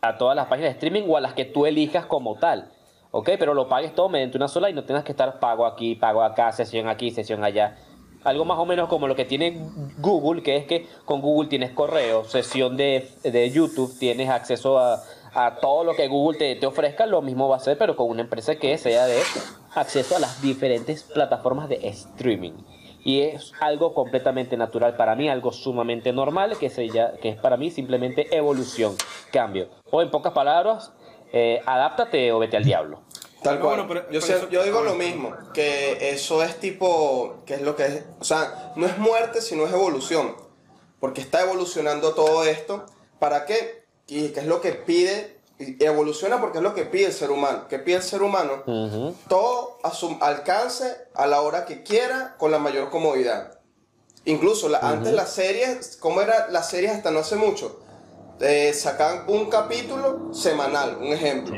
S1: a todas las páginas de streaming o a las que tú elijas como tal. ¿Ok? Pero lo pagues todo mediante una sola y no tengas que estar pago aquí, pago acá, sesión aquí, sesión allá. Algo más o menos como lo que tiene Google, que es que con Google tienes correo, sesión de, de YouTube, tienes acceso a, a todo lo que Google te, te ofrezca, lo mismo va a ser, pero con una empresa que sea de acceso a las diferentes plataformas de streaming. Y es algo completamente natural para mí, algo sumamente normal, que, se ya, que es para mí simplemente evolución, cambio. O en pocas palabras, eh, adáptate o vete al diablo.
S2: Tal cual.
S3: bueno, pero-
S2: yo,
S3: pero
S2: sé-
S3: eso-
S2: yo digo lo mismo, que eso es tipo, que es lo que es, o sea, no es muerte, sino es evolución, porque está evolucionando todo esto, ¿para qué? Y que es lo que pide, evoluciona porque es lo que pide el ser humano, que pide el ser humano, todo a su alcance, a la hora que quiera, con la mayor comodidad. Incluso la- antes las series, ¿cómo era las series hasta no hace mucho? Eh, sacaban un capítulo semanal, un ejemplo.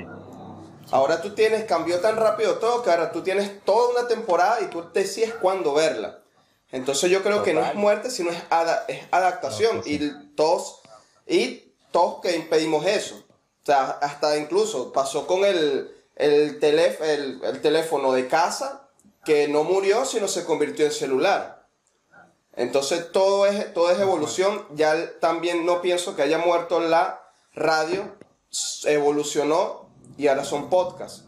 S2: Ahora tú tienes, cambió tan rápido todo que ahora tú tienes toda una temporada y tú decides cuándo verla. Entonces yo creo que no es muerte, sino es, ada- es adaptación. Y todos, y todos que impedimos eso. O sea, hasta incluso pasó con el, el, teléf- el, el teléfono de casa, que no murió, sino se convirtió en celular. Entonces todo es, todo es evolución. Ya también no pienso que haya muerto la radio, evolucionó y ahora son podcasts.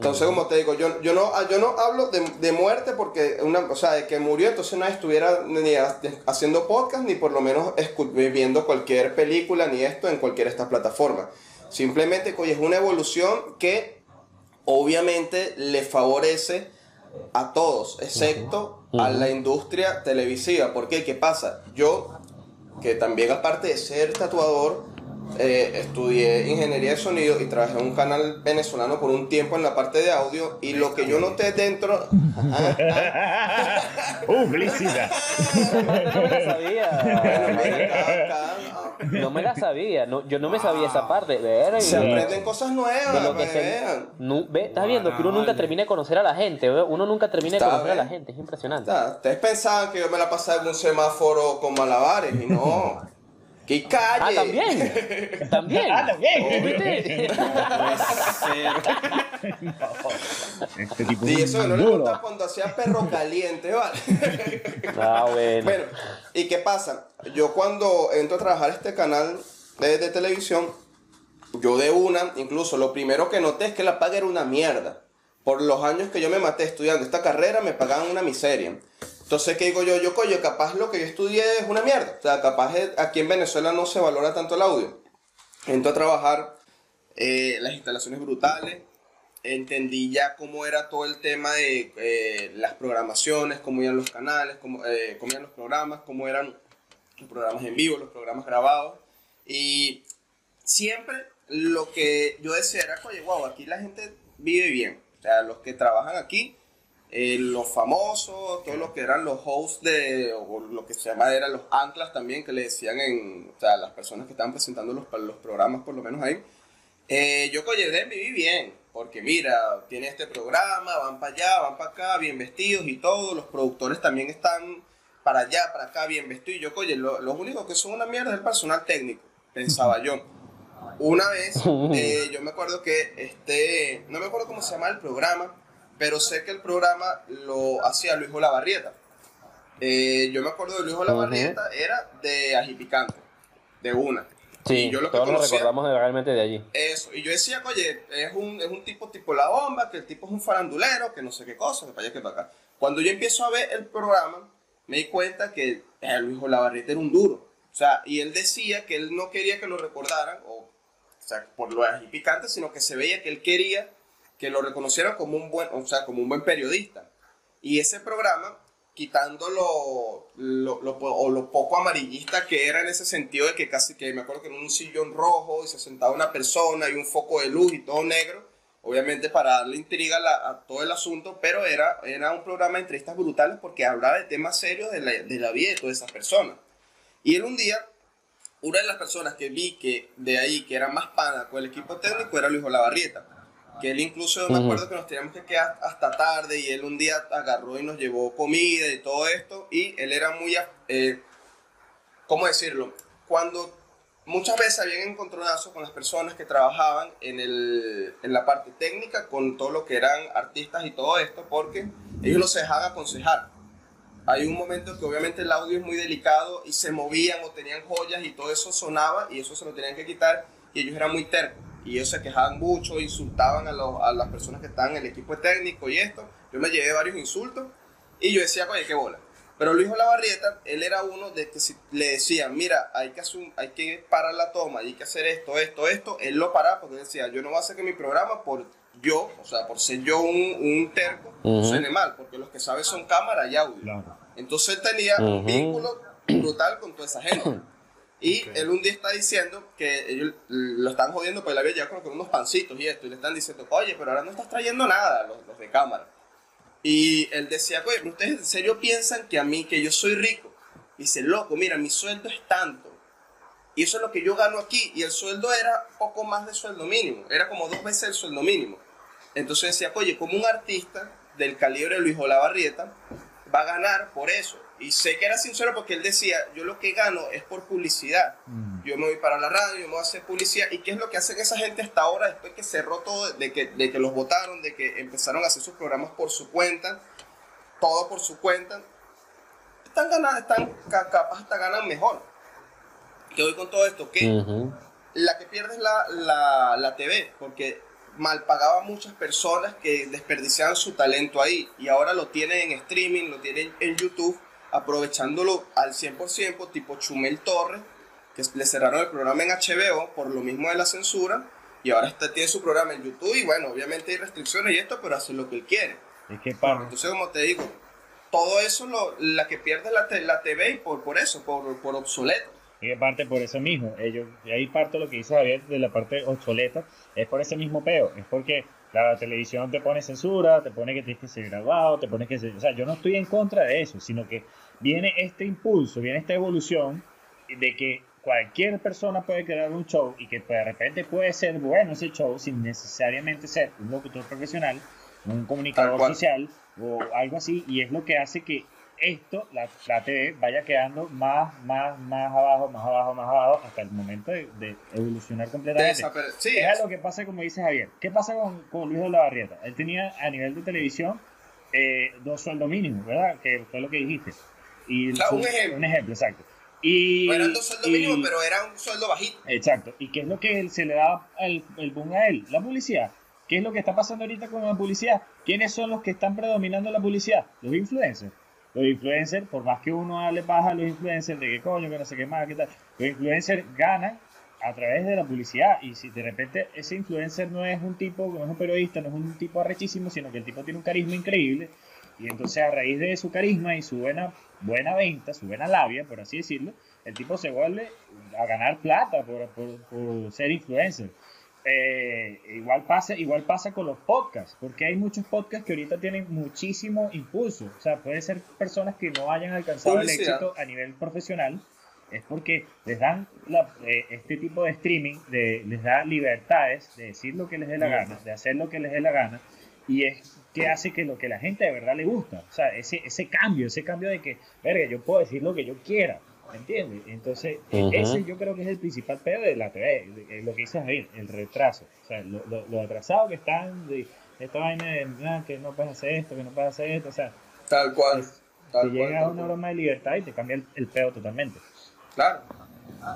S2: Entonces, como te digo, yo, yo, no, yo no hablo de, de muerte porque, una, o sea, de que murió, entonces no estuviera ni ha- haciendo podcast ni por lo menos viendo cualquier película ni esto en cualquiera de estas plataformas. Simplemente, oye, es una evolución que obviamente le favorece a todos, excepto a la industria televisiva. ¿Por qué? ¿Qué pasa? Yo, que también aparte de ser tatuador, eh, estudié ingeniería de sonido y trabajé en un canal venezolano por un tiempo en la parte de audio y lo que yo noté dentro...
S4: Publicidad.
S1: No me la sabía. No me la sabía. No, yo no me sabía esa parte. Verga.
S2: se aprenden cosas nuevas,
S1: lo que se-
S2: vean.
S1: Ve, estás viendo que uno nunca termina de conocer a la gente, uno nunca termina de conocer a la gente, es impresionante.
S2: Ustedes pensaban que yo me la pasaba en un semáforo con malabares y no. ¡Que calle!
S1: Ah, también. También.
S5: Ah, también.
S1: ¿Viste?
S4: Este tipo
S2: Y
S4: es
S2: eso no le contaba cuando hacía perro caliente, ¿vale?
S1: Ah, bueno.
S2: Bueno, ¿y qué pasa? Yo cuando entro a trabajar este canal de, de televisión, yo de una, incluso lo primero que noté es que la paga era una mierda. Por los años que yo me maté estudiando esta carrera, me pagaban una miseria. Entonces, ¿qué digo yo? Yo, coño, capaz lo que yo estudié es una mierda. O sea, capaz aquí en Venezuela no se valora tanto el audio. Entro a trabajar eh, las instalaciones brutales. Entendí ya cómo era todo el tema de eh, las programaciones, cómo iban los canales, cómo, eh, cómo iban los programas, cómo eran los programas en vivo, los programas grabados. Y siempre lo que yo decía era, oye, wow, aquí la gente vive bien. O sea, los que trabajan aquí, eh, los famosos, todos los que eran los hosts de, o lo que se llama eran los anclas también, que le decían en, o sea, las personas que estaban presentando los, los programas, por lo menos ahí. Eh, yo, oye, deben vivir bien, porque mira, tiene este programa, van para allá, van para acá, bien vestidos y todo, los productores también están para allá, para acá, bien vestidos. Y yo, oye, lo- los únicos que son una mierda es el personal técnico, pensaba yo. Una vez, eh, yo me acuerdo que este, no me acuerdo cómo se llama el programa, pero sé que el programa lo hacía Luis Olavarrieta. Eh, yo me acuerdo de Luis Olavarrieta, era de Ají Picante, de una.
S1: Sí,
S2: Y yo lo
S1: todos
S2: conocía-
S1: recordamos realmente de allí.
S2: Eso, y yo decía, oye, es un, es un tipo tipo la bomba, que el tipo es un farandulero, que no sé qué cosa, que para allá, que para acá. Cuando yo empiezo a ver el programa, me di cuenta que eh, Luis Olavarrieta era un duro. O sea, y él decía que él no quería que lo recordaran, o, o sea, por lo ají picante, sino que se veía que él quería que lo reconocieran como un buen, o sea, como un buen periodista. Y ese programa, quitando lo, o lo poco amarillista que era en ese sentido de que casi que me acuerdo que en un sillón rojo y se sentaba una persona y un foco de luz y todo negro, obviamente para darle intriga a, todo el asunto, pero era, era un programa de entrevistas brutales porque hablaba de temas serios de la, de la vida de todas esas personas. Y él un día, una de las personas que vi que de ahí, que era más pana con el equipo técnico, era Luis Olavarrieta. Que él incluso, me acuerdo que nos teníamos que quedar hasta tarde y él un día agarró y nos llevó comida y todo esto. Y él era muy, eh, ¿cómo decirlo? Cuando muchas veces habían encontronazos con las personas que trabajaban en, el, en la parte técnica, con todo lo que eran artistas y todo esto, porque ellos los dejaban aconsejar. Hay un momento que obviamente el audio es muy delicado y se movían o tenían joyas y todo eso sonaba y eso se lo tenían que quitar y ellos eran muy tercos y ellos se quejaban mucho, insultaban a, los- a las personas que estaban en el equipo técnico y esto. Yo me llevé varios insultos y yo decía, oye, qué bola. Pero Luis Olavarrieta, él era uno de que si le decían, mira, hay que, hacer un- hay que parar la toma, hay que hacer esto, esto, esto, él lo paraba porque decía, yo no voy a hacer que mi programa por yo, o sea, por ser yo un, un terco,
S1: Ujú.
S2: suene mal, porque los que saben son cámara y audio.
S4: Claro.
S2: Entonces él tenía un
S1: Ujú.
S2: vínculo brutal con toda esa gente. Y él un día está diciendo que ellos lo están jodiendo, pues él había llegado con unos pancitos y esto, y le están diciendo, oye, pero ahora no estás trayendo nada, los, los de cámara. Y él decía, oye, pero ustedes en serio piensan que a mí, que yo soy rico. Y dice, loco, mira, mi sueldo es tanto. Y eso es lo que yo gano aquí. Y el sueldo era poco más de sueldo mínimo. Era como dos veces el sueldo mínimo. Entonces decía, oye, como un artista del calibre de Luis Olavarrieta va a ganar por eso. Y sé que era sincero porque él decía, yo lo que gano es por publicidad.
S4: Mm.
S2: Yo me voy para la radio, yo me voy a hacer publicidad. ¿Y qué es lo que hacen esa gente hasta ahora después que cerró todo, de que, de que los votaron, de que empezaron a hacer sus programas por su cuenta, todo por su cuenta? Están ganando, están ca- capaz hasta ganan mejor. ¿Qué voy con todo esto? Que la que pierde es la, la, la TV, porque mal pagaba a muchas personas que desperdiciaban su talento ahí y ahora lo tienen en streaming, lo tienen en YouTube, aprovechándolo al 100%, tipo Chumel Torres, que le cerraron el programa en HBO por lo mismo de la censura y ahora está, tiene su programa en YouTube y bueno, obviamente hay restricciones y esto, pero hace lo que él quiere.
S4: Es que para,
S2: Entonces, como te digo, todo eso lo, la que pierde la, te- la TV y por, por eso, por, por obsoleto.
S4: Y parte por eso mismo. Ellos, y ahí parte lo que dice Javier de la parte obsoleta, es por ese mismo peo. Es porque la televisión te pone censura, te pone que tienes que ser grabado, te pone que ser... O sea, yo no estoy en contra de eso, sino que viene este impulso, viene esta evolución de que cualquier persona puede crear un show y que de repente puede ser bueno ese show sin necesariamente ser un locutor profesional, un comunicador social o algo así, y es lo que hace que esto, la, la TV, vaya quedando más, más, más abajo, más abajo, más abajo, hasta el momento de, de evolucionar completamente.
S2: Sí,
S4: Es lo que pasa, como dice Javier. ¿Qué pasa con, con Luis de la Barrieta? Él tenía a nivel de televisión eh, dos sueldos mínimos, ¿verdad? Que fue lo que dijiste. Y
S2: Claro, un ejemplo.
S4: Un ejemplo, exacto. Y,
S2: no eran dos sueldos
S4: y-
S2: mínimos, pero era un sueldo bajito.
S4: Exacto. ¿Y qué es lo que se le da el, el boom a él? La publicidad. ¿Qué es lo que está pasando ahorita con la publicidad? ¿Quiénes son los que están predominando la publicidad? Los influencers. Los influencers, por más que uno hable paja a los influencers de qué coño, que no sé qué más, qué tal, los influencers ganan a través de la publicidad. Y si de repente ese influencer no es un tipo, no es un periodista, no es un tipo arrechísimo, sino que el tipo tiene un carisma increíble, y entonces a raíz de su carisma y su buena, buena venta, su buena labia, por así decirlo, el tipo se vuelve a ganar plata por- por ser influencer. Eh, igual, pasa, igual pasa con los podcasts, porque hay muchos podcasts que ahorita tienen muchísimo impulso. O sea, puede ser personas que no hayan alcanzado el éxito a nivel profesional, es porque les dan la- eh, este tipo de streaming, de, les da libertades de decir lo que les dé la gana, de hacer lo que les dé la gana, y es que hace que lo que la gente de verdad le gusta. O sea, ese, ese cambio, ese cambio de que, verga, yo puedo decir lo que yo quiera, ¿me entiendes? Entonces, e- ese yo creo que es el principal pedo de la TV, de- de lo que dices ahí, el retraso. O sea, lo, lo, lo atrasado que están de esta vaina de "Ah, que no puedes hacer esto, que no puedes hacer esto, o sea,
S2: Tal cual.
S4: es-
S2: Tal
S4: te
S2: cual,
S4: llega a una broma de libertad y te cambia el, el pedo totalmente.
S2: Claro.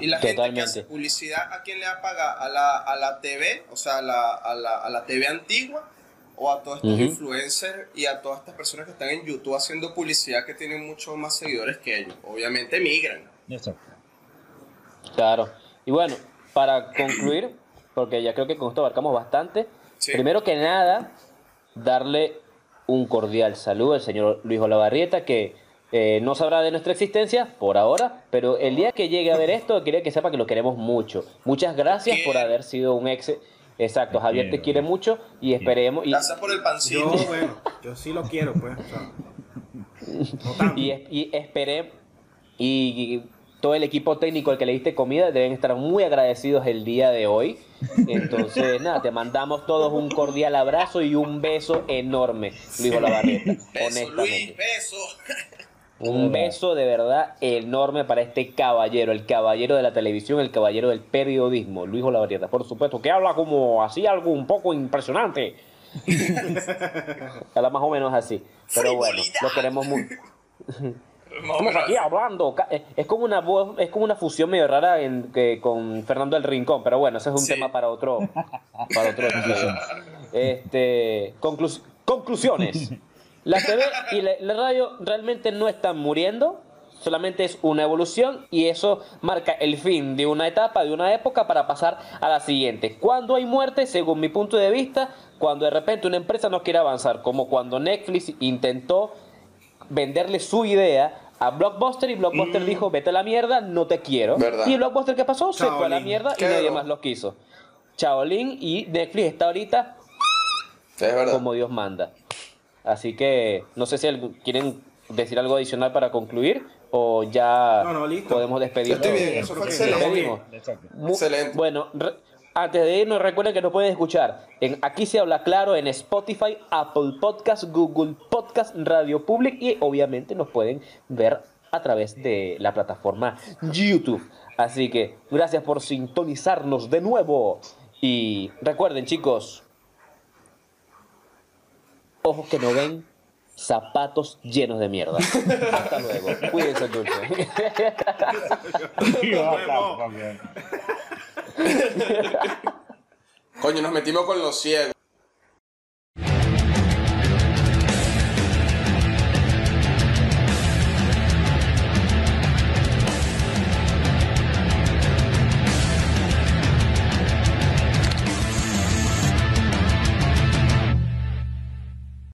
S2: Y la gente que hace publicidad, ¿a quién le va a pagar? ¿A la, a la TV? O sea, a la, a la, a la TV antigua. ¿O a todos estos
S1: Ujú.
S2: influencers y a todas estas personas que están en YouTube haciendo publicidad que tienen muchos más seguidores que ellos? Obviamente migran.
S4: Eso.
S1: Claro. Y bueno, para concluir, porque ya creo que con esto abarcamos bastante,
S2: Sí.
S1: primero que nada, darle un cordial saludo al señor Luis Olavarrieta, que eh, no sabrá de nuestra existencia por ahora, pero el día que llegue a ver esto, quería que sepa que lo queremos mucho. Muchas gracias por haber sido un ex. Exacto, Javier te quiere mucho y esperemos. Y,
S2: Gracias por el pancito.
S3: Yo, bueno, yo sí lo quiero, pues. o sea, no tanto.
S1: y, es- y esperemos. Y todo el equipo técnico al que le diste comida deben estar muy agradecidos el día de hoy. Entonces, nada, te mandamos todos un cordial abrazo y un beso enorme, Luis Olavarrieta.
S2: Beso, Luis,
S1: honestamente.
S2: beso.
S1: Un beso de verdad enorme para este caballero, el caballero de la televisión, el caballero del periodismo, Luis Olavarrieta, por supuesto, que habla como así algo un poco impresionante. habla más o menos así. Pero bueno, lo queremos mucho. Estamos aquí hablando. eh, Es como una voz, es como una fusión medio rara en- que- con Fernando del Rincón, pero bueno, ese es un
S2: Sí.
S1: tema para otro, para otro episodio. Este, conclus- conclusiones. La TV y la, la radio realmente no están muriendo, solamente es una evolución y eso marca el fin de una etapa, de una época para pasar a la siguiente. Cuando hay muerte, según mi punto de vista, cuando de repente una empresa no quiere avanzar, como cuando Netflix intentó venderle su idea a Blockbuster y Blockbuster dijo, vete a la mierda, no te quiero.
S2: Verdad.
S1: Y Blockbuster, ¿qué pasó? Se fue a la mierda y nadie más lo quiso. Shaolin y Netflix está ahorita
S2: Es
S1: como Dios manda. Así que no sé si quieren decir algo adicional para concluir o ya
S3: No, no, listo.
S1: podemos despedirnos.
S2: estoy bien, eso fue excelente. Excelente.
S1: Bueno, re- antes de irnos, recuerden que nos pueden escuchar en Aquí se habla claro en Spotify, Apple Podcast, Google Podcast, Radio Public y obviamente nos pueden ver a través de la plataforma YouTube. Así que gracias por sintonizarnos de nuevo. Y recuerden, chicos, ojos que no ven, zapatos llenos de mierda. Hasta luego. Cuídense
S4: campeón.
S2: Coño, nos metimos con los ciegos.